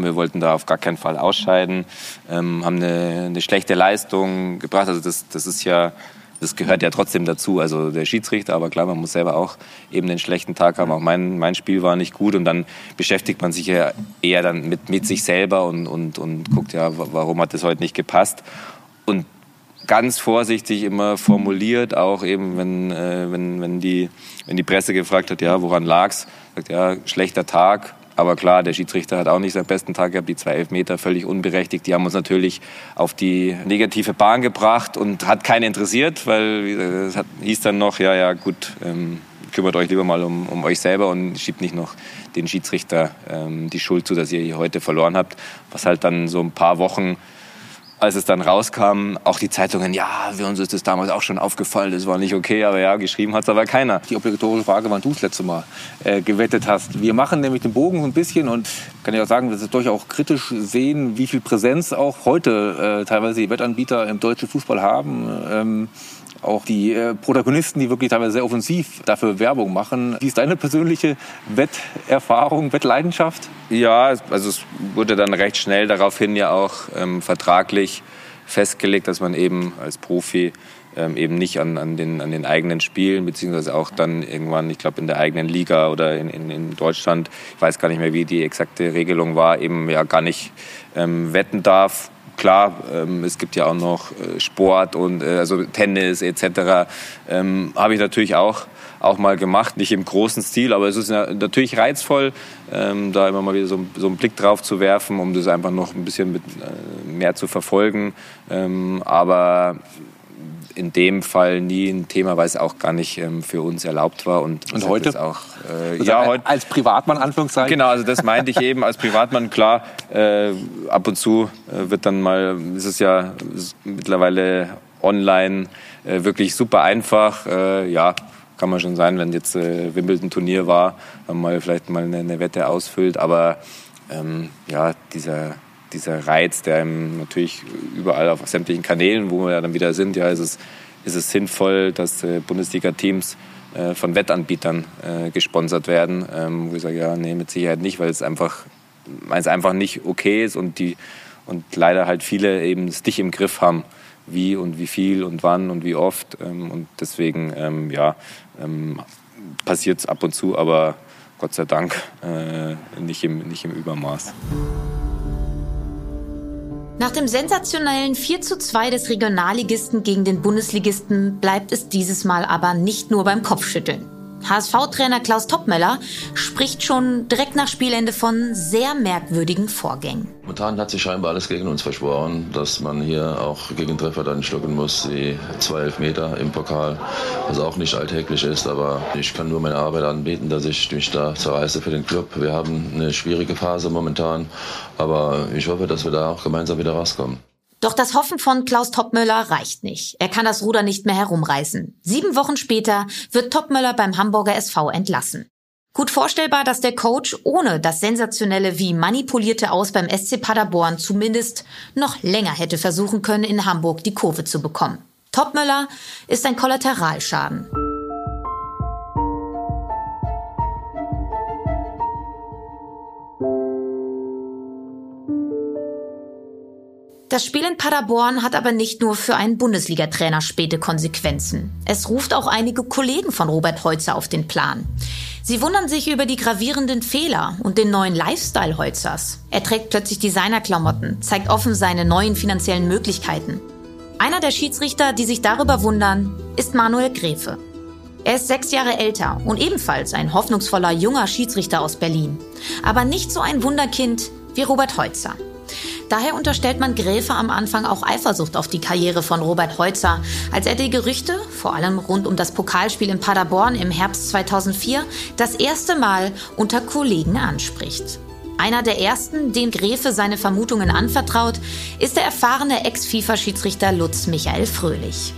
Wir wollten da auf gar keinen Fall ausscheiden, ähm, haben eine, eine, schlechte Leistung gebracht. Also das, das ist ja, das gehört ja trotzdem dazu. Also der Schiedsrichter, aber klar, man muss selber auch eben den schlechten Tag haben. Auch mein, mein Spiel war nicht gut und dann beschäftigt man sich ja eher dann mit, mit sich selber und, und, und guckt ja, warum hat das heute nicht gepasst. Und ganz vorsichtig immer formuliert, auch eben wenn, äh, wenn, wenn, die, wenn die Presse gefragt hat, ja, woran lag's? Sagt, ja, schlechter Tag, aber klar, der Schiedsrichter hat auch nicht seinen besten Tag gehabt. Die zwei Elfmeter völlig unberechtigt. Die haben uns natürlich auf die negative Bahn gebracht und hat keinen interessiert, weil es hat, hieß dann noch, ja, ja, gut, ähm, kümmert euch lieber mal um, um euch selber und schiebt nicht noch den Schiedsrichter ähm, die Schuld zu, dass ihr hier heute verloren habt. Was halt dann so ein paar Wochen als es dann rauskam, auch die Zeitungen, ja, für uns ist das damals auch schon aufgefallen, das war nicht okay, aber ja, geschrieben hat es aber keiner. Die obligatorische Frage, wann du das letzte Mal äh, gewettet hast. Wir machen nämlich den Bogen ein bisschen und kann ich auch sagen, wir durchaus auch kritisch sehen, wie viel Präsenz auch heute äh, teilweise die Wettanbieter im deutschen Fußball haben. Ähm, auch die äh, Protagonisten, die wirklich teilweise sehr offensiv dafür Werbung machen. Wie ist deine persönliche Wetterfahrung, Wettleidenschaft? Ja, also es wurde dann recht schnell daraufhin ja auch ähm, vertraglich festgelegt, dass man eben als Profi ähm, eben nicht an, an, den, an den eigenen Spielen, beziehungsweise auch dann irgendwann, ich glaube, in der eigenen Liga oder in, in, in Deutschland, ich weiß gar nicht mehr, wie die exakte Regelung war, eben ja gar nicht ähm, wetten darf klar, ähm, es gibt ja auch noch äh, Sport und äh, also Tennis etc. Ähm, Habe ich natürlich auch auch mal gemacht, nicht im großen Stil, aber es ist natürlich reizvoll, ähm, da immer mal wieder so, so, einen Blick drauf zu werfen, um das einfach noch ein bisschen mit, äh, mehr zu verfolgen. Ähm, aber in dem Fall nie ein Thema, weil es auch gar nicht ähm, für uns erlaubt war. Und, und heute? Auch, äh, also ja, heute, als Privatmann, Anführungszeichen? Genau, also das meinte ich eben als Privatmann. Klar, äh, ab und zu äh, wird dann mal, ist es ja mittlerweile online äh, wirklich super einfach. Äh, ja, kann man schon sein, wenn jetzt äh, Wimbledon-Turnier war, wenn man vielleicht mal eine, eine Wette ausfüllt. Aber ähm, ja, dieser dieser Reiz, der einem natürlich überall auf sämtlichen Kanälen, wo wir dann wieder sind, ja, ist es, ist es sinnvoll, dass äh, Bundesliga-Teams äh, von Wettanbietern äh, gesponsert werden. Ähm, wo ich sage, ja, nee, mit Sicherheit nicht, weil es einfach, weil es einfach nicht okay ist und die und leider halt viele eben es nicht im Griff haben, wie und wie viel und wann und wie oft. Ähm, und deswegen, ähm, ja, ähm, passiert es ab und zu, aber Gott sei Dank äh, nicht, im, nicht im Übermaß. Nach dem sensationellen 4 zu 2 des Regionalligisten gegen den Bundesligisten bleibt es dieses Mal aber nicht nur beim Kopfschütteln. HSV-Trainer Klaus Toppmöller spricht schon direkt nach Spielende von sehr merkwürdigen Vorgängen. Momentan hat sich scheinbar alles gegen uns verschworen, dass man hier auch gegen Treffer dann schlucken muss, die zwei Elfmeter im Pokal, was auch nicht alltäglich ist, aber ich kann nur meine Arbeit anbieten, dass ich mich da zerreiße für den Club. Wir haben eine schwierige Phase momentan, aber ich hoffe, dass wir da auch gemeinsam wieder rauskommen. Doch das Hoffen von Klaus Toppmöller reicht nicht. Er kann das Ruder nicht mehr herumreißen. Sieben Wochen später wird Toppmöller beim Hamburger SV entlassen. Gut vorstellbar, dass der Coach ohne das sensationelle wie manipulierte Aus beim SC Paderborn zumindest noch länger hätte versuchen können, in Hamburg die Kurve zu bekommen. Toppmöller ist ein Kollateralschaden. Das Spiel in Paderborn hat aber nicht nur für einen Bundesliga-Trainer späte Konsequenzen. Es ruft auch einige Kollegen von Robert Heutzer auf den Plan. Sie wundern sich über die gravierenden Fehler und den neuen Lifestyle Heutzers. Er trägt plötzlich Designerklamotten, zeigt offen seine neuen finanziellen Möglichkeiten. Einer der Schiedsrichter, die sich darüber wundern, ist Manuel Gräfe. Er ist sechs Jahre älter und ebenfalls ein hoffnungsvoller junger Schiedsrichter aus Berlin. Aber nicht so ein Wunderkind wie Robert Heutzer. Daher unterstellt man Gräfe am Anfang auch Eifersucht auf die Karriere von Robert Heutzer, als er die Gerüchte, vor allem rund um das Pokalspiel in Paderborn im Herbst 2004, das erste Mal unter Kollegen anspricht. Einer der ersten, dem Gräfe seine Vermutungen anvertraut, ist der erfahrene Ex-FIFA-Schiedsrichter Lutz Michael Fröhlich.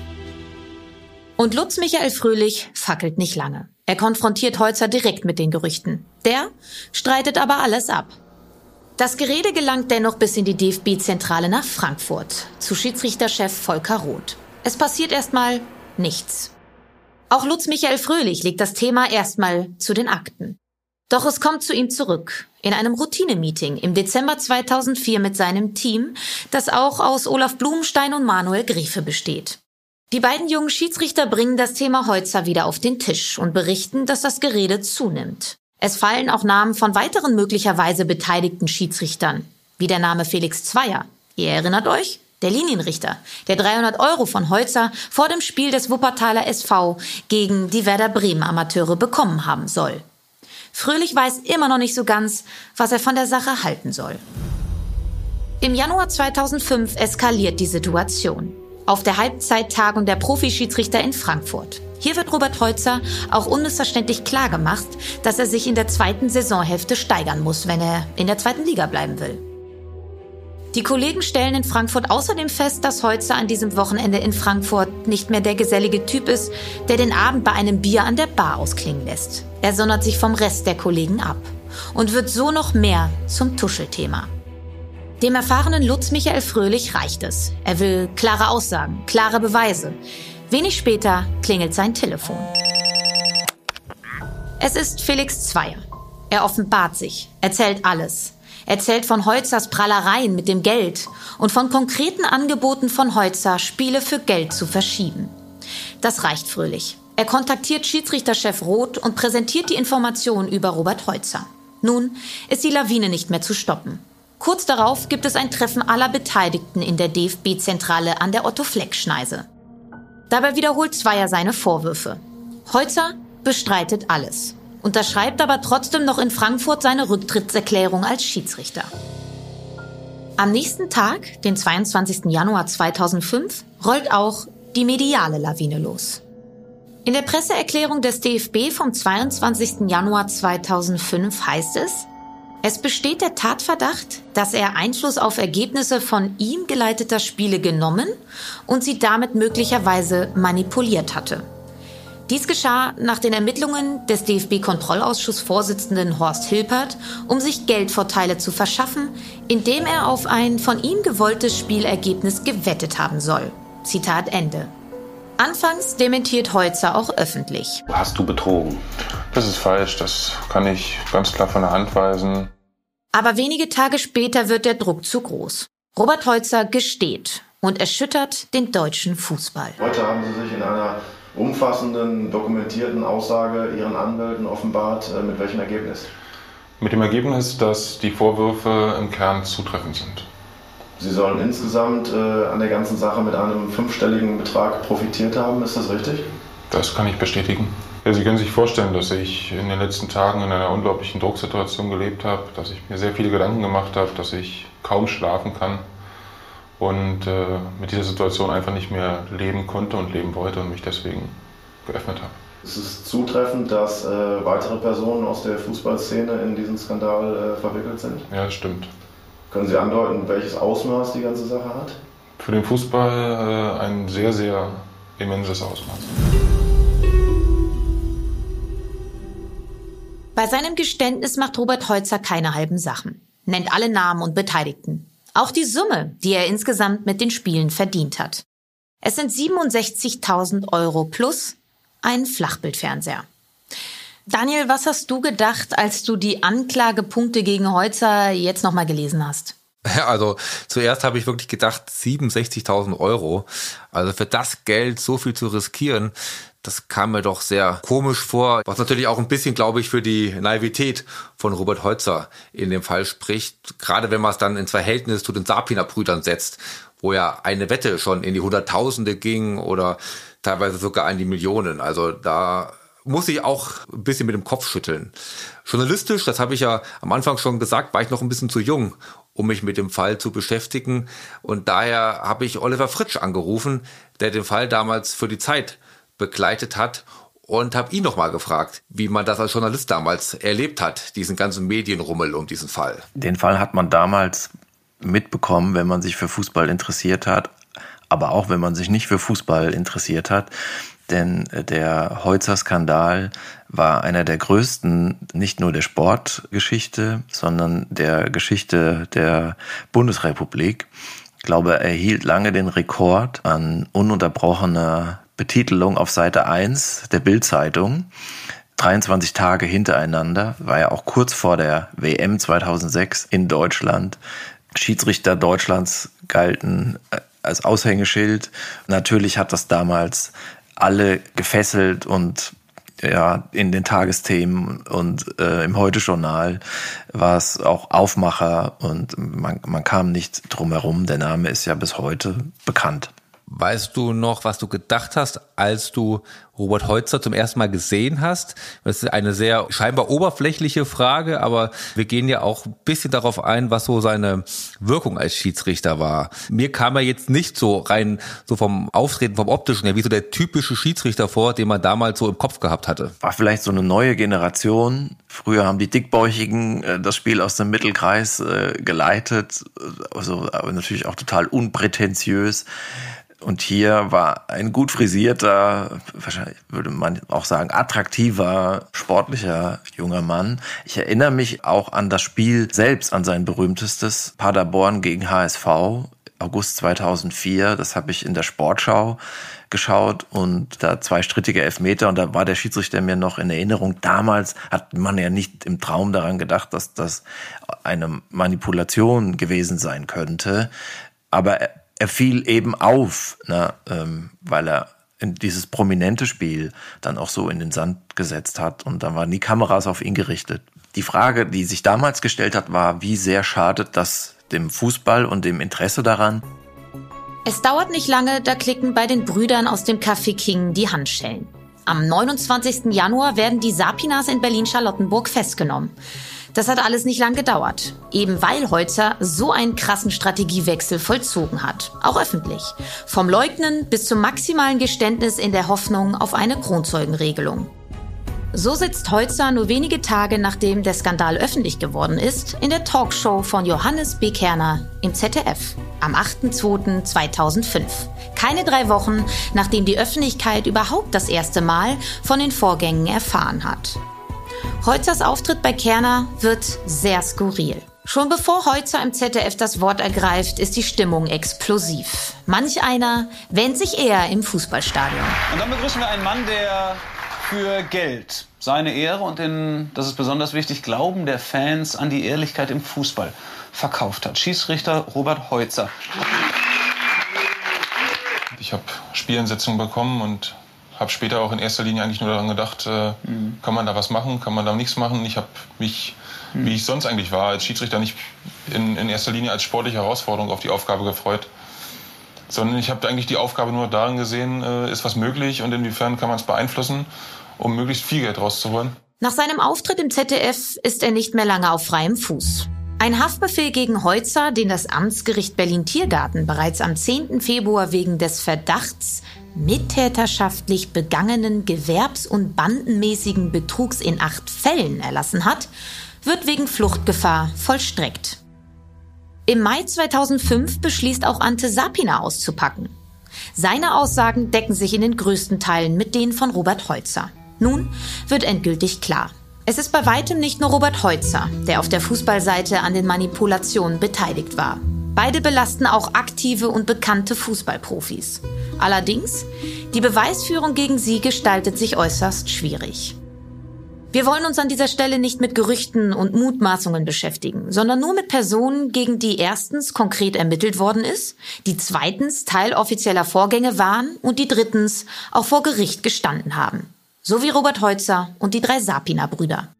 Und Lutz Michael Fröhlich fackelt nicht lange. Er konfrontiert Heutzer direkt mit den Gerüchten. Der streitet aber alles ab. Das Gerede gelangt dennoch bis in die DFB-Zentrale nach Frankfurt zu Schiedsrichterchef Volker Roth. Es passiert erstmal nichts. Auch Lutz Michael Fröhlich legt das Thema erstmal zu den Akten. Doch es kommt zu ihm zurück in einem Routinemeeting im Dezember 2004 mit seinem Team, das auch aus Olaf Blumenstein und Manuel Griefe besteht. Die beiden jungen Schiedsrichter bringen das Thema Heutzer wieder auf den Tisch und berichten, dass das Gerede zunimmt. Es fallen auch Namen von weiteren möglicherweise beteiligten Schiedsrichtern, wie der Name Felix Zweier. Ihr erinnert euch? Der Linienrichter, der 300 Euro von Holzer vor dem Spiel des Wuppertaler SV gegen die Werder Bremen Amateure bekommen haben soll. Fröhlich weiß immer noch nicht so ganz, was er von der Sache halten soll. Im Januar 2005 eskaliert die Situation. Auf der Halbzeittagung der Profischiedsrichter in Frankfurt. Hier wird Robert Heutzer auch unmissverständlich klar gemacht, dass er sich in der zweiten Saisonhälfte steigern muss, wenn er in der zweiten Liga bleiben will. Die Kollegen stellen in Frankfurt außerdem fest, dass Heutzer an diesem Wochenende in Frankfurt nicht mehr der gesellige Typ ist, der den Abend bei einem Bier an der Bar ausklingen lässt. Er sondert sich vom Rest der Kollegen ab und wird so noch mehr zum Tuschelthema. Dem erfahrenen Lutz Michael Fröhlich reicht es. Er will klare Aussagen, klare Beweise. Wenig später klingelt sein Telefon. Es ist Felix Zweier. Er offenbart sich, erzählt alles. Erzählt von Holzers Prallereien mit dem Geld und von konkreten Angeboten von Holzer, Spiele für Geld zu verschieben. Das reicht Fröhlich. Er kontaktiert Schiedsrichterchef Roth und präsentiert die Informationen über Robert Holzer. Nun ist die Lawine nicht mehr zu stoppen. Kurz darauf gibt es ein Treffen aller Beteiligten in der DFB-Zentrale an der Otto-Fleck-Schneise. Dabei wiederholt Zweier seine Vorwürfe. Heutzer bestreitet alles, unterschreibt aber trotzdem noch in Frankfurt seine Rücktrittserklärung als Schiedsrichter. Am nächsten Tag, den 22. Januar 2005, rollt auch die mediale Lawine los. In der Presseerklärung des DFB vom 22. Januar 2005 heißt es, es besteht der Tatverdacht, dass er Einfluss auf Ergebnisse von ihm geleiteter Spiele genommen und sie damit möglicherweise manipuliert hatte. Dies geschah nach den Ermittlungen des DFB-Kontrollausschussvorsitzenden Horst Hilpert, um sich Geldvorteile zu verschaffen, indem er auf ein von ihm gewolltes Spielergebnis gewettet haben soll. Zitat Ende. Anfangs dementiert Holzer auch öffentlich. Hast du betrogen? Das ist falsch, das kann ich ganz klar von der Hand weisen. Aber wenige Tage später wird der Druck zu groß. Robert Holzer gesteht und erschüttert den deutschen Fußball. Heute haben Sie sich in einer umfassenden, dokumentierten Aussage Ihren Anwälten offenbart. Äh, mit welchem Ergebnis? Mit dem Ergebnis, dass die Vorwürfe im Kern zutreffend sind. Sie sollen insgesamt äh, an der ganzen Sache mit einem fünfstelligen Betrag profitiert haben, ist das richtig? Das kann ich bestätigen. Ja, Sie können sich vorstellen, dass ich in den letzten Tagen in einer unglaublichen Drucksituation gelebt habe, dass ich mir sehr viele Gedanken gemacht habe, dass ich kaum schlafen kann und äh, mit dieser Situation einfach nicht mehr leben konnte und leben wollte und mich deswegen geöffnet habe. Es ist zutreffend, dass äh, weitere Personen aus der Fußballszene in diesen Skandal äh, verwickelt sind? Ja, das stimmt. Können Sie andeuten, welches Ausmaß die ganze Sache hat? Für den Fußball äh, ein sehr, sehr immenses Ausmaß. Bei seinem Geständnis macht Robert Heutzer keine halben Sachen, nennt alle Namen und Beteiligten. Auch die Summe, die er insgesamt mit den Spielen verdient hat. Es sind 67.000 Euro plus ein Flachbildfernseher. Daniel, was hast du gedacht, als du die Anklagepunkte gegen Heutzer jetzt nochmal gelesen hast? Ja, also zuerst habe ich wirklich gedacht 67.000 Euro. Also für das Geld so viel zu riskieren, das kam mir doch sehr komisch vor, was natürlich auch ein bisschen, glaube ich, für die Naivität von Robert Holzer in dem Fall spricht. Gerade wenn man es dann ins Verhältnis zu den Sapina-Brüdern setzt, wo ja eine Wette schon in die Hunderttausende ging oder teilweise sogar in die Millionen. Also da muss ich auch ein bisschen mit dem Kopf schütteln. Journalistisch, das habe ich ja am Anfang schon gesagt, war ich noch ein bisschen zu jung, um mich mit dem Fall zu beschäftigen. Und daher habe ich Oliver Fritsch angerufen, der den Fall damals für die Zeit begleitet hat und habe ihn nochmal gefragt, wie man das als Journalist damals erlebt hat, diesen ganzen Medienrummel um diesen Fall. Den Fall hat man damals mitbekommen, wenn man sich für Fußball interessiert hat, aber auch wenn man sich nicht für Fußball interessiert hat. Denn der Heutzer-Skandal war einer der größten, nicht nur der Sportgeschichte, sondern der Geschichte der Bundesrepublik. Ich glaube, er hielt lange den Rekord an ununterbrochener Betitelung auf Seite 1 der Bildzeitung. 23 Tage hintereinander, war ja auch kurz vor der WM 2006 in Deutschland. Schiedsrichter Deutschlands galten äh, als Aushängeschild. Natürlich hat das damals alle gefesselt und ja, in den Tagesthemen und äh, im Heute-Journal war es auch Aufmacher und man, man kam nicht drum herum. Der Name ist ja bis heute bekannt. Weißt du noch, was du gedacht hast, als du Robert Heutzer zum ersten Mal gesehen hast? Das ist eine sehr scheinbar oberflächliche Frage, aber wir gehen ja auch ein bisschen darauf ein, was so seine Wirkung als Schiedsrichter war. Mir kam er jetzt nicht so rein, so vom Auftreten, vom optischen her, wie so der typische Schiedsrichter vor, den man damals so im Kopf gehabt hatte. War vielleicht so eine neue Generation. Früher haben die Dickbäuchigen äh, das Spiel aus dem Mittelkreis äh, geleitet, also aber natürlich auch total unprätentiös. Und hier war ein gut frisierter, wahrscheinlich würde man auch sagen, attraktiver, sportlicher junger Mann. Ich erinnere mich auch an das Spiel selbst, an sein berühmtestes Paderborn gegen HSV, August 2004. Das habe ich in der Sportschau geschaut und da zwei strittige Elfmeter und da war der Schiedsrichter mir noch in Erinnerung. Damals hat man ja nicht im Traum daran gedacht, dass das eine Manipulation gewesen sein könnte. Aber er fiel eben auf, ne, ähm, weil er dieses prominente Spiel dann auch so in den Sand gesetzt hat und dann waren die Kameras auf ihn gerichtet. Die Frage, die sich damals gestellt hat, war, wie sehr schadet das dem Fußball und dem Interesse daran? Es dauert nicht lange, da klicken bei den Brüdern aus dem Café King die Handschellen. Am 29. Januar werden die Sapinas in Berlin-Charlottenburg festgenommen. Das hat alles nicht lang gedauert, eben weil Holzer so einen krassen Strategiewechsel vollzogen hat, auch öffentlich. Vom Leugnen bis zum maximalen Geständnis in der Hoffnung auf eine Kronzeugenregelung. So sitzt Holzer nur wenige Tage nachdem der Skandal öffentlich geworden ist, in der Talkshow von Johannes B. Kerner im ZDF am 8.2.2005. Keine drei Wochen, nachdem die Öffentlichkeit überhaupt das erste Mal von den Vorgängen erfahren hat. Holzers Auftritt bei Kerner wird sehr skurril. Schon bevor Holzer im ZDF das Wort ergreift, ist die Stimmung explosiv. Manch einer wähnt sich eher im Fußballstadion. Und dann begrüßen wir einen Mann, der für Geld, seine Ehre und den, das ist besonders wichtig, Glauben der Fans an die Ehrlichkeit im Fußball verkauft hat. Schießrichter Robert Heutzer. Ich habe Spielansetzungen bekommen und habe später auch in erster Linie eigentlich nur daran gedacht, äh, mhm. kann man da was machen, kann man da nichts machen. Ich habe mich, mhm. wie ich sonst eigentlich war, als Schiedsrichter nicht in, in erster Linie als sportliche Herausforderung auf die Aufgabe gefreut, sondern ich habe eigentlich die Aufgabe nur darin gesehen, äh, ist was möglich und inwiefern kann man es beeinflussen, um möglichst viel Geld rauszuholen. Nach seinem Auftritt im ZDF ist er nicht mehr lange auf freiem Fuß. Ein Haftbefehl gegen Heutzer, den das Amtsgericht Berlin-Tiergarten bereits am 10. Februar wegen des Verdachts mittäterschaftlich begangenen gewerbs- und bandenmäßigen Betrugs in acht Fällen erlassen hat, wird wegen Fluchtgefahr vollstreckt. Im Mai 2005 beschließt auch Ante Sapina auszupacken. Seine Aussagen decken sich in den größten Teilen mit denen von Robert Holzer. Nun wird endgültig klar. Es ist bei weitem nicht nur Robert Holzer, der auf der Fußballseite an den Manipulationen beteiligt war. Beide belasten auch aktive und bekannte Fußballprofis. Allerdings, die Beweisführung gegen sie gestaltet sich äußerst schwierig. Wir wollen uns an dieser Stelle nicht mit Gerüchten und Mutmaßungen beschäftigen, sondern nur mit Personen, gegen die erstens konkret ermittelt worden ist, die zweitens Teil offizieller Vorgänge waren und die drittens auch vor Gericht gestanden haben. So wie Robert Heutzer und die drei Sapina-Brüder.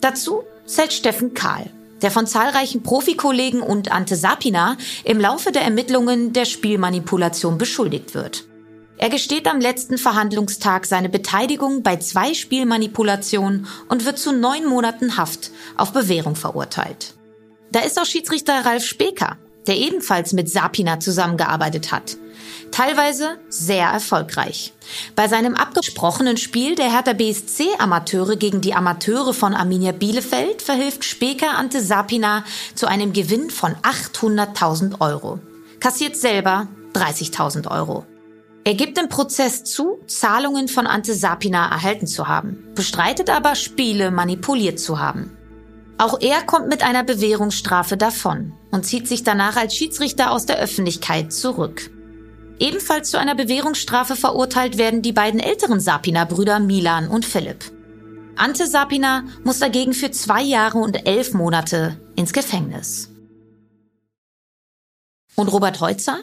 Dazu zählt Steffen Kahl, der von zahlreichen Profikollegen und Ante Sapina im Laufe der Ermittlungen der Spielmanipulation beschuldigt wird. Er gesteht am letzten Verhandlungstag seine Beteiligung bei zwei Spielmanipulationen und wird zu neun Monaten Haft auf Bewährung verurteilt. Da ist auch Schiedsrichter Ralf Speker, der ebenfalls mit Sapina zusammengearbeitet hat. Teilweise sehr erfolgreich. Bei seinem abgesprochenen Spiel der Hertha BSC Amateure gegen die Amateure von Arminia Bielefeld verhilft Speker Ante Sapina zu einem Gewinn von 800.000 Euro. Kassiert selber 30.000 Euro. Er gibt im Prozess zu, Zahlungen von Ante Sapina erhalten zu haben, bestreitet aber, Spiele manipuliert zu haben. Auch er kommt mit einer Bewährungsstrafe davon und zieht sich danach als Schiedsrichter aus der Öffentlichkeit zurück. Ebenfalls zu einer Bewährungsstrafe verurteilt werden die beiden älteren Sapina-Brüder Milan und Philipp. Ante Sapina muss dagegen für zwei Jahre und elf Monate ins Gefängnis. Und Robert Heutzer?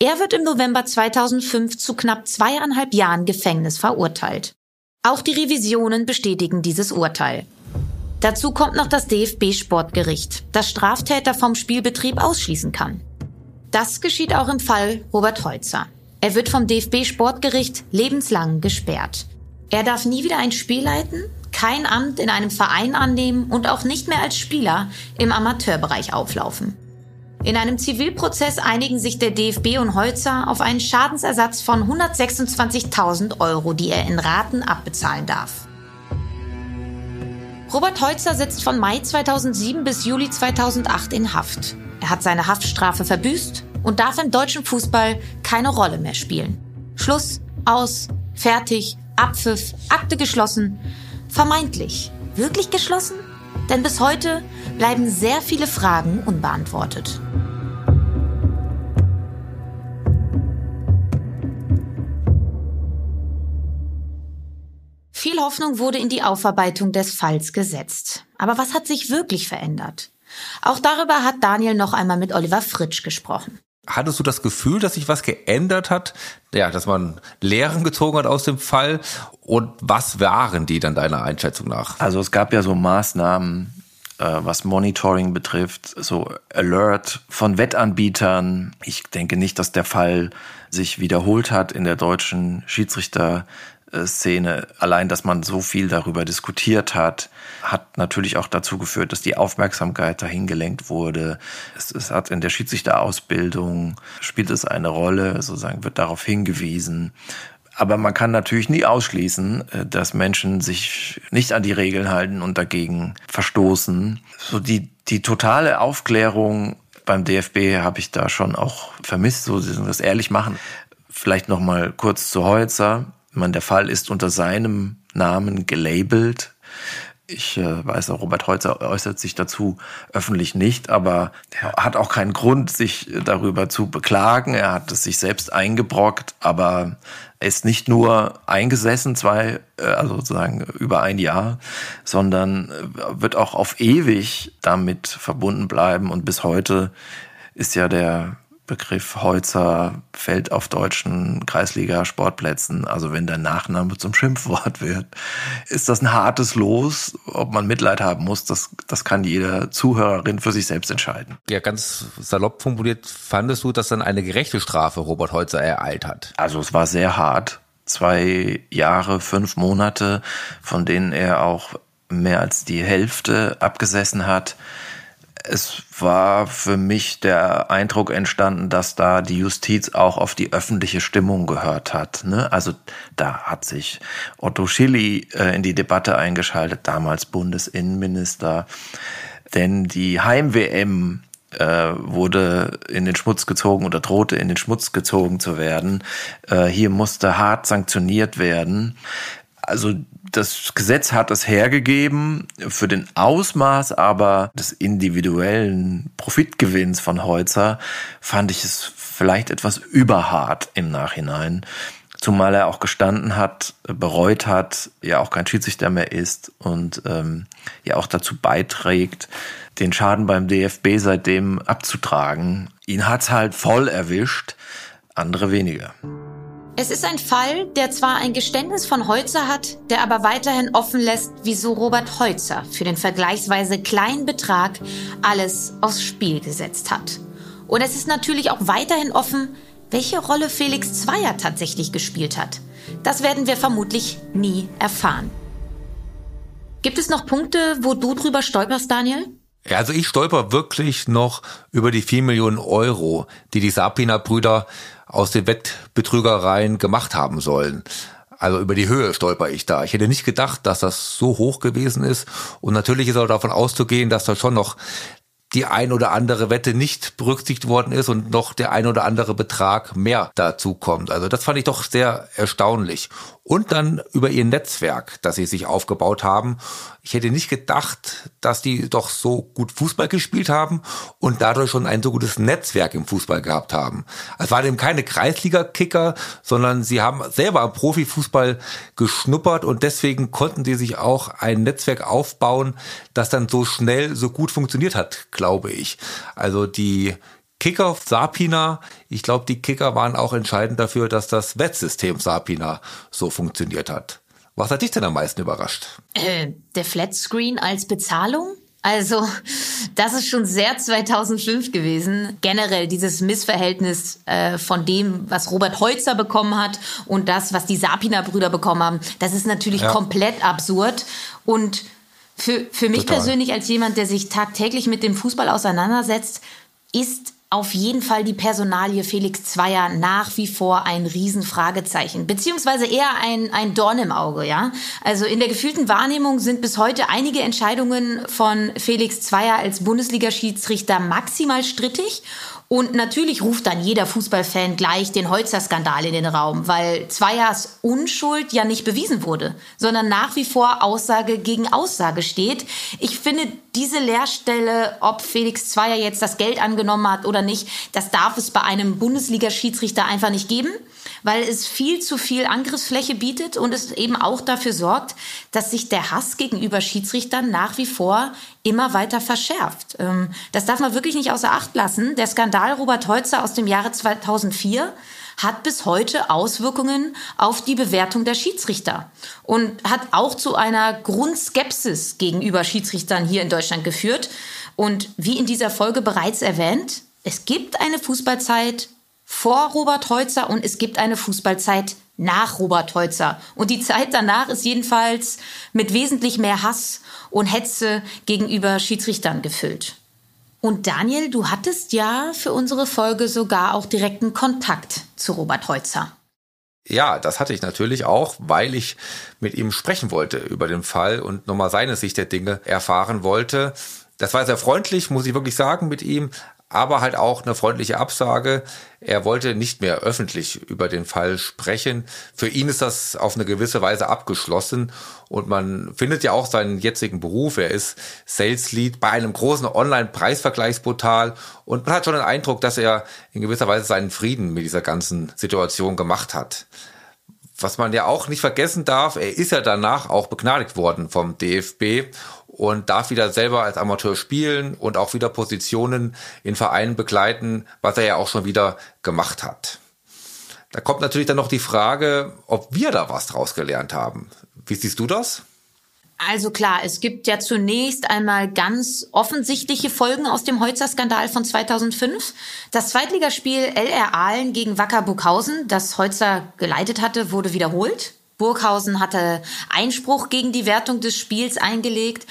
Er wird im November 2005 zu knapp zweieinhalb Jahren Gefängnis verurteilt. Auch die Revisionen bestätigen dieses Urteil. Dazu kommt noch das DFB-Sportgericht, das Straftäter vom Spielbetrieb ausschließen kann. Das geschieht auch im Fall Robert Holzer. Er wird vom DFB-Sportgericht lebenslang gesperrt. Er darf nie wieder ein Spiel leiten, kein Amt in einem Verein annehmen und auch nicht mehr als Spieler im Amateurbereich auflaufen. In einem Zivilprozess einigen sich der DFB und Holzer auf einen Schadensersatz von 126.000 Euro, die er in Raten abbezahlen darf. Robert Holzer sitzt von Mai 2007 bis Juli 2008 in Haft. Er hat seine Haftstrafe verbüßt und darf im deutschen Fußball keine Rolle mehr spielen. Schluss, aus, fertig, Abpfiff, Akte geschlossen. Vermeintlich. Wirklich geschlossen? Denn bis heute bleiben sehr viele Fragen unbeantwortet. Viel Hoffnung wurde in die Aufarbeitung des Falls gesetzt. Aber was hat sich wirklich verändert? Auch darüber hat Daniel noch einmal mit Oliver Fritsch gesprochen. Hattest du das Gefühl, dass sich was geändert hat? Ja, dass man Lehren gezogen hat aus dem Fall? Und was waren die dann deiner Einschätzung nach? Also es gab ja so Maßnahmen, äh, was Monitoring betrifft, so Alert von Wettanbietern. Ich denke nicht, dass der Fall sich wiederholt hat in der deutschen Schiedsrichter-Szene. Allein, dass man so viel darüber diskutiert hat, hat natürlich auch dazu geführt, dass die Aufmerksamkeit dahin gelenkt wurde. Es, es hat in der Schiedsrichterausbildung spielt es eine Rolle, sozusagen wird darauf hingewiesen. Aber man kann natürlich nie ausschließen, äh, dass Menschen sich nicht an die Regeln halten und dagegen verstoßen. So die, die totale Aufklärung beim DFB habe ich da schon auch vermisst, so das ehrlich machen. Vielleicht noch mal kurz zu Holzer. Meine, der Fall ist unter seinem Namen gelabelt. Ich äh, weiß auch, Robert Holzer äußert sich dazu öffentlich nicht, aber er hat auch keinen Grund, sich darüber zu beklagen. Er hat es sich selbst eingebrockt, aber er ist nicht nur eingesessen, zwei, äh, also sozusagen über ein Jahr, sondern äh, wird auch auf ewig damit verbunden bleiben. Und bis heute ist ja der Begriff Holzer fällt auf deutschen Kreisliga-Sportplätzen. Also wenn der Nachname zum Schimpfwort wird, ist das ein hartes Los. Ob man Mitleid haben muss, das, das kann jede Zuhörerin für sich selbst entscheiden. Ja, ganz salopp formuliert, fandest du, dass dann eine gerechte Strafe Robert Holzer ereilt hat? Also es war sehr hart. Zwei Jahre, fünf Monate, von denen er auch mehr als die Hälfte abgesessen hat es war für mich der Eindruck entstanden, dass da die Justiz auch auf die öffentliche Stimmung gehört hat. Ne? Also da hat sich Otto Schilly äh, in die Debatte eingeschaltet, damals Bundesinnenminister. Denn die Heim-WM äh, wurde in den Schmutz gezogen oder drohte in den Schmutz gezogen zu werden. Äh, hier musste hart sanktioniert werden. Also das Gesetz hat es hergegeben für den Ausmaß aber des individuellen Profitgewinns von Heutzer fand ich es vielleicht etwas überhart im Nachhinein. Zumal er auch gestanden hat, bereut hat, ja auch kein Schiedsrichter mehr ist und ähm, ja auch dazu beiträgt, den Schaden beim DFB seitdem abzutragen. Ihn hat's halt voll erwischt, andere weniger. Es ist ein Fall, der zwar ein Geständnis von Heutzer hat, der aber weiterhin offen lässt, wieso Robert Heutzer für den vergleichsweise kleinen Betrag alles aufs Spiel gesetzt hat. Und es ist natürlich auch weiterhin offen, welche Rolle Felix Zweier tatsächlich gespielt hat. Das werden wir vermutlich nie erfahren. Gibt es noch Punkte, wo du drüber stolperst, Daniel? Also ich stolper wirklich noch über die 4 Millionen Euro, die die Sapina-Brüder aus den Wettbetrügereien gemacht haben sollen. Also über die Höhe stolper ich da. Ich hätte nicht gedacht, dass das so hoch gewesen ist. Und natürlich ist auch davon auszugehen, dass da schon noch die ein oder andere Wette nicht berücksichtigt worden ist und noch der ein oder andere Betrag mehr dazu kommt. Also das fand ich doch sehr erstaunlich. Und dann über ihr Netzwerk, das sie sich aufgebaut haben. Ich hätte nicht gedacht, dass die doch so gut Fußball gespielt haben und dadurch schon ein so gutes Netzwerk im Fußball gehabt haben. Es waren eben keine Kreisliga-Kicker, sondern sie haben selber am Profifußball geschnuppert und deswegen konnten sie sich auch ein Netzwerk aufbauen, das dann so schnell so gut funktioniert hat, glaube ich. Also die Kicker Sapina, ich glaube, die Kicker waren auch entscheidend dafür, dass das Wettsystem Sapina so funktioniert hat. Was hat dich denn am meisten überrascht? Äh, der Flatscreen als Bezahlung? Also, das ist schon sehr 2005 gewesen. Generell dieses Missverhältnis äh, von dem, was Robert Holzer bekommen hat und das, was die Sapina-Brüder bekommen haben, das ist natürlich ja. komplett absurd. Und für, für mich Total. persönlich als jemand, der sich tagtäglich mit dem Fußball auseinandersetzt, ist auf jeden Fall die Personalie Felix Zweier nach wie vor ein Riesenfragezeichen, beziehungsweise eher ein, ein Dorn im Auge, ja. Also in der gefühlten Wahrnehmung sind bis heute einige Entscheidungen von Felix Zweier als Bundesliga-Schiedsrichter maximal strittig und natürlich ruft dann jeder Fußballfan gleich den Holzer-Skandal in den Raum, weil Zweiers Unschuld ja nicht bewiesen wurde, sondern nach wie vor Aussage gegen Aussage steht. Ich finde, diese Leerstelle, ob Felix Zweier jetzt das Geld angenommen hat oder nicht, das darf es bei einem Bundesliga-Schiedsrichter einfach nicht geben weil es viel zu viel Angriffsfläche bietet und es eben auch dafür sorgt, dass sich der Hass gegenüber Schiedsrichtern nach wie vor immer weiter verschärft. Ähm, das darf man wirklich nicht außer Acht lassen. Der Skandal Robert Holzer aus dem Jahre 2004 hat bis heute Auswirkungen auf die Bewertung der Schiedsrichter und hat auch zu einer Grundskepsis gegenüber Schiedsrichtern hier in Deutschland geführt. Und wie in dieser Folge bereits erwähnt, es gibt eine Fußballzeit vor Robert Heutzer und es gibt eine Fußballzeit nach Robert Heutzer. Und die Zeit danach ist jedenfalls mit wesentlich mehr Hass und Hetze gegenüber Schiedsrichtern gefüllt. Und Daniel, du hattest ja für unsere Folge sogar auch direkten Kontakt zu Robert Heutzer. Ja, das hatte ich natürlich auch, weil ich mit ihm sprechen wollte über den Fall und nochmal seine Sicht der Dinge erfahren wollte. Das war sehr freundlich, muss ich wirklich sagen, mit ihm aber halt auch eine freundliche Absage. Er wollte nicht mehr öffentlich über den Fall sprechen. Für ihn ist das auf eine gewisse Weise abgeschlossen und man findet ja auch seinen jetzigen Beruf. Er ist Sales Lead bei einem großen Online-Preisvergleichsportal und man hat schon den Eindruck, dass er in gewisser Weise seinen Frieden mit dieser ganzen Situation gemacht hat. Was man ja auch nicht vergessen darf, er ist ja danach auch begnadigt worden vom DFB und darf wieder selber als Amateur spielen und auch wieder Positionen in Vereinen begleiten, was er ja auch schon wieder gemacht hat. Da kommt natürlich dann noch die Frage, ob wir da was draus gelernt haben. Wie siehst du das? Also klar, es gibt ja zunächst einmal ganz offensichtliche Folgen aus dem Heutzer-Skandal von 2005. Das Zweitligaspiel LR Aalen gegen Wacker Burghausen, das Heutzer geleitet hatte, wurde wiederholt. Burghausen hatte Einspruch gegen die Wertung des Spiels eingelegt.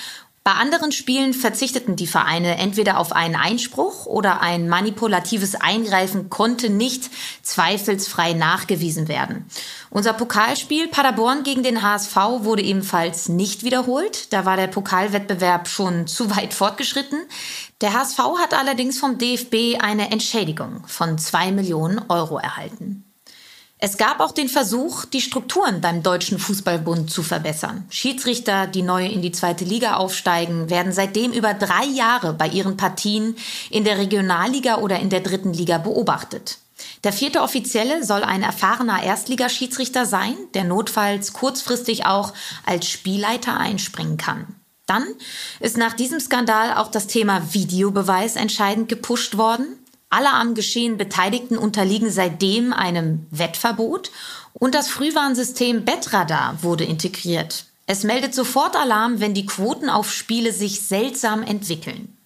Bei anderen Spielen verzichteten die Vereine entweder auf einen Einspruch oder ein manipulatives Eingreifen konnte nicht zweifelsfrei nachgewiesen werden. Unser Pokalspiel Paderborn gegen den HSV wurde ebenfalls nicht wiederholt. Da war der Pokalwettbewerb schon zu weit fortgeschritten. Der HSV hat allerdings vom DFB eine Entschädigung von zwei Millionen Euro erhalten. Es gab auch den Versuch, die Strukturen beim Deutschen Fußballbund zu verbessern. Schiedsrichter, die neu in die zweite Liga aufsteigen, werden seitdem über drei Jahre bei ihren Partien in der Regionalliga oder in der dritten Liga beobachtet. Der vierte Offizielle soll ein erfahrener Erstligaschiedsrichter sein, der notfalls kurzfristig auch als Spielleiter einspringen kann. Dann ist nach diesem Skandal auch das Thema Videobeweis entscheidend gepusht worden. Alle am Geschehen Beteiligten unterliegen seitdem einem Wettverbot und das Frühwarnsystem Bettradar wurde integriert. Es meldet sofort Alarm, wenn die Quoten auf Spiele sich seltsam entwickeln.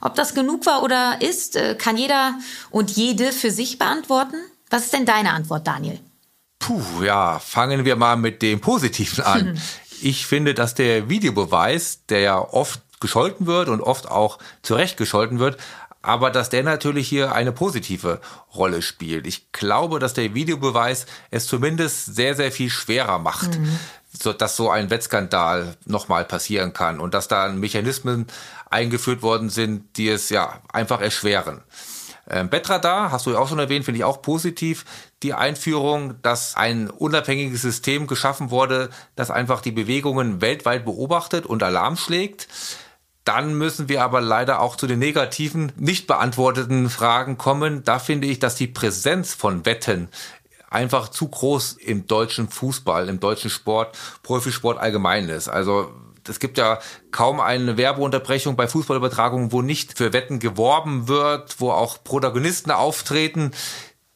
Ob das genug war oder ist, äh, kann jeder und jede für sich beantworten. Was ist denn deine Antwort, Daniel? Puh, ja, fangen wir mal mit dem Positiven an. ich finde, dass der Videobeweis, der ja oft gescholten wird und oft auch zurecht gescholten wird, aber dass der natürlich hier eine positive Rolle spielt. Ich glaube, dass der Videobeweis es zumindest sehr, sehr viel schwerer macht. Mhm so, dass so ein Wettskandal nochmal passieren kann und dass da Mechanismen eingeführt worden sind, die es ja einfach erschweren. Ähm, Betradar, hast du ja auch schon erwähnt, finde ich auch positiv. Die Einführung, dass ein unabhängiges System geschaffen wurde, das einfach die Bewegungen weltweit beobachtet und Alarm schlägt. Dann müssen wir aber leider auch zu den negativen, nicht beantworteten Fragen kommen. Da finde ich, dass die Präsenz von Wetten einfach zu groß im deutschen Fußball, im deutschen Sport, Profisport allgemein ist. Also es gibt ja kaum eine Werbeunterbrechung bei Fußballübertragungen, wo nicht für Wetten geworben wird, wo auch Protagonisten auftreten,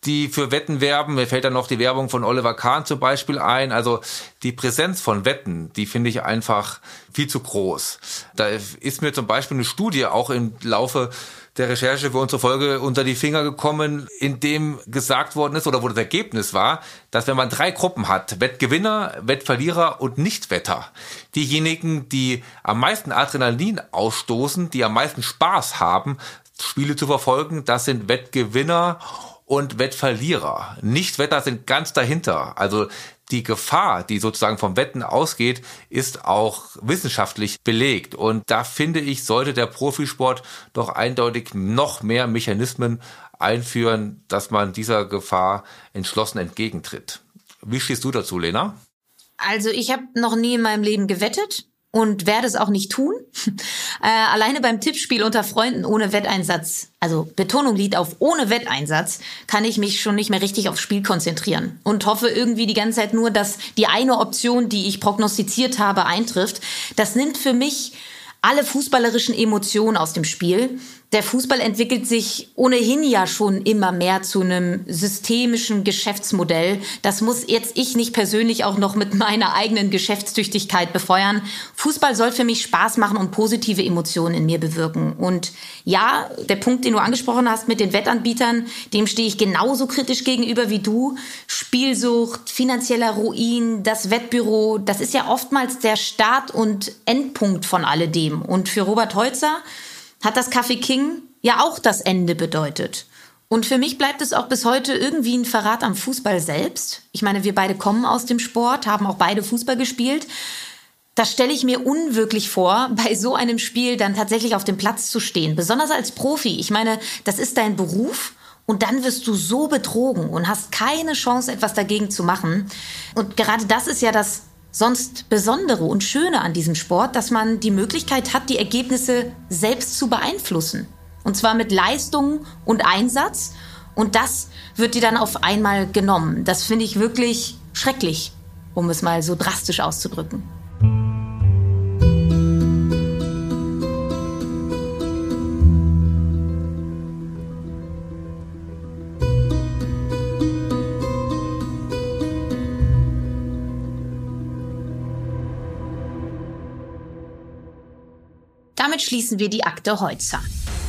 die für Wetten werben. Mir fällt dann noch die Werbung von Oliver Kahn zum Beispiel ein. Also die Präsenz von Wetten, die finde ich einfach viel zu groß. Da ist mir zum Beispiel eine Studie auch im Laufe der Recherche für unsere Folge unter die Finger gekommen, in dem gesagt worden ist oder wo das Ergebnis war, dass wenn man drei Gruppen hat, Wettgewinner, Wettverlierer und Nichtwetter, diejenigen, die am meisten Adrenalin ausstoßen, die am meisten Spaß haben, Spiele zu verfolgen, das sind Wettgewinner und Wettverlierer. Nichtwetter sind ganz dahinter. Also die Gefahr, die sozusagen vom Wetten ausgeht, ist auch wissenschaftlich belegt. Und da finde ich, sollte der Profisport doch eindeutig noch mehr Mechanismen einführen, dass man dieser Gefahr entschlossen entgegentritt. Wie stehst du dazu, Lena? Also ich habe noch nie in meinem Leben gewettet und werde es auch nicht tun. äh, alleine beim Tippspiel unter Freunden ohne Wetteinsatz, also Betonung liegt auf ohne Wetteinsatz, kann ich mich schon nicht mehr richtig aufs Spiel konzentrieren und hoffe irgendwie die ganze Zeit nur, dass die eine Option, die ich prognostiziert habe, eintrifft. Das nimmt für mich alle fußballerischen Emotionen aus dem Spiel der Fußball entwickelt sich ohnehin ja schon immer mehr zu einem systemischen Geschäftsmodell. Das muss jetzt ich nicht persönlich auch noch mit meiner eigenen Geschäftstüchtigkeit befeuern. Fußball soll für mich Spaß machen und positive Emotionen in mir bewirken. Und ja, der Punkt, den du angesprochen hast mit den Wettanbietern, dem stehe ich genauso kritisch gegenüber wie du. Spielsucht, finanzieller Ruin, das Wettbüro, das ist ja oftmals der Start und Endpunkt von alledem. Und für Robert Holzer hat das Café King ja auch das Ende bedeutet. Und für mich bleibt es auch bis heute irgendwie ein Verrat am Fußball selbst. Ich meine, wir beide kommen aus dem Sport, haben auch beide Fußball gespielt. Das stelle ich mir unwirklich vor, bei so einem Spiel dann tatsächlich auf dem Platz zu stehen. Besonders als Profi. Ich meine, das ist dein Beruf. Und dann wirst du so betrogen und hast keine Chance, etwas dagegen zu machen. Und gerade das ist ja das sonst Besondere und Schöne an diesem Sport, dass man die Möglichkeit hat, die Ergebnisse selbst zu beeinflussen. Und zwar mit Leistung und Einsatz. Und das wird dir dann auf einmal genommen. Das finde ich wirklich schrecklich, um es mal so drastisch auszudrücken. Damit schließen wir die Akte Heutzer.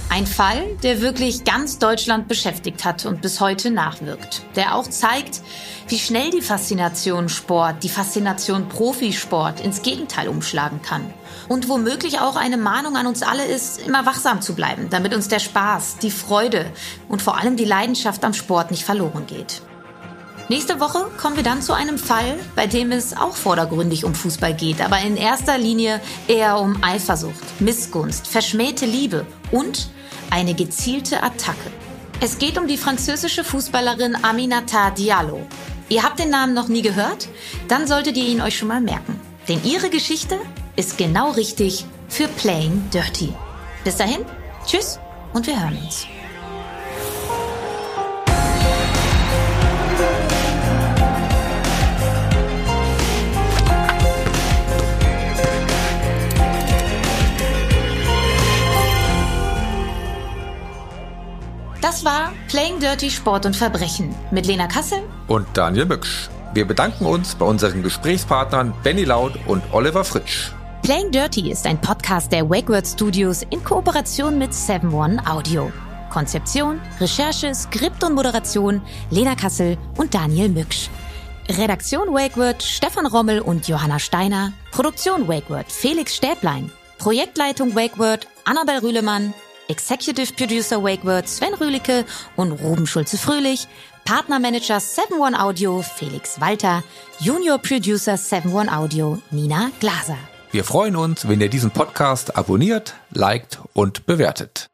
Ein Fall, der wirklich ganz Deutschland beschäftigt hat und bis heute nachwirkt. Der auch zeigt, wie schnell die Faszination Sport, die Faszination Profisport ins Gegenteil umschlagen kann. Und womöglich auch eine Mahnung an uns alle ist, immer wachsam zu bleiben, damit uns der Spaß, die Freude und vor allem die Leidenschaft am Sport nicht verloren geht. Nächste Woche kommen wir dann zu einem Fall, bei dem es auch vordergründig um Fußball geht, aber in erster Linie eher um Eifersucht, Missgunst, verschmähte Liebe und eine gezielte Attacke. Es geht um die französische Fußballerin Aminata Diallo. Ihr habt den Namen noch nie gehört? Dann solltet ihr ihn euch schon mal merken. Denn ihre Geschichte ist genau richtig für Playing Dirty. Bis dahin, tschüss und wir hören uns. Das war Playing Dirty Sport und Verbrechen mit Lena Kassel und Daniel Mücksch. Wir bedanken uns bei unseren Gesprächspartnern Benny Laut und Oliver Fritsch. Playing Dirty ist ein Podcast der WakeWord Studios in Kooperation mit 7 One Audio. Konzeption, Recherche, Skript und Moderation Lena Kassel und Daniel Mücksch. Redaktion WakeWord Stefan Rommel und Johanna Steiner. Produktion WakeWord Felix Stäblein. Projektleitung WakeWord Annabel Rühlemann. Executive Producer WakeWord Sven Rühlicke und Ruben Schulze-Fröhlich, Partnermanager 7-One Audio Felix Walter, Junior Producer 7-One Audio Nina Glaser. Wir freuen uns, wenn ihr diesen Podcast abonniert, liked und bewertet.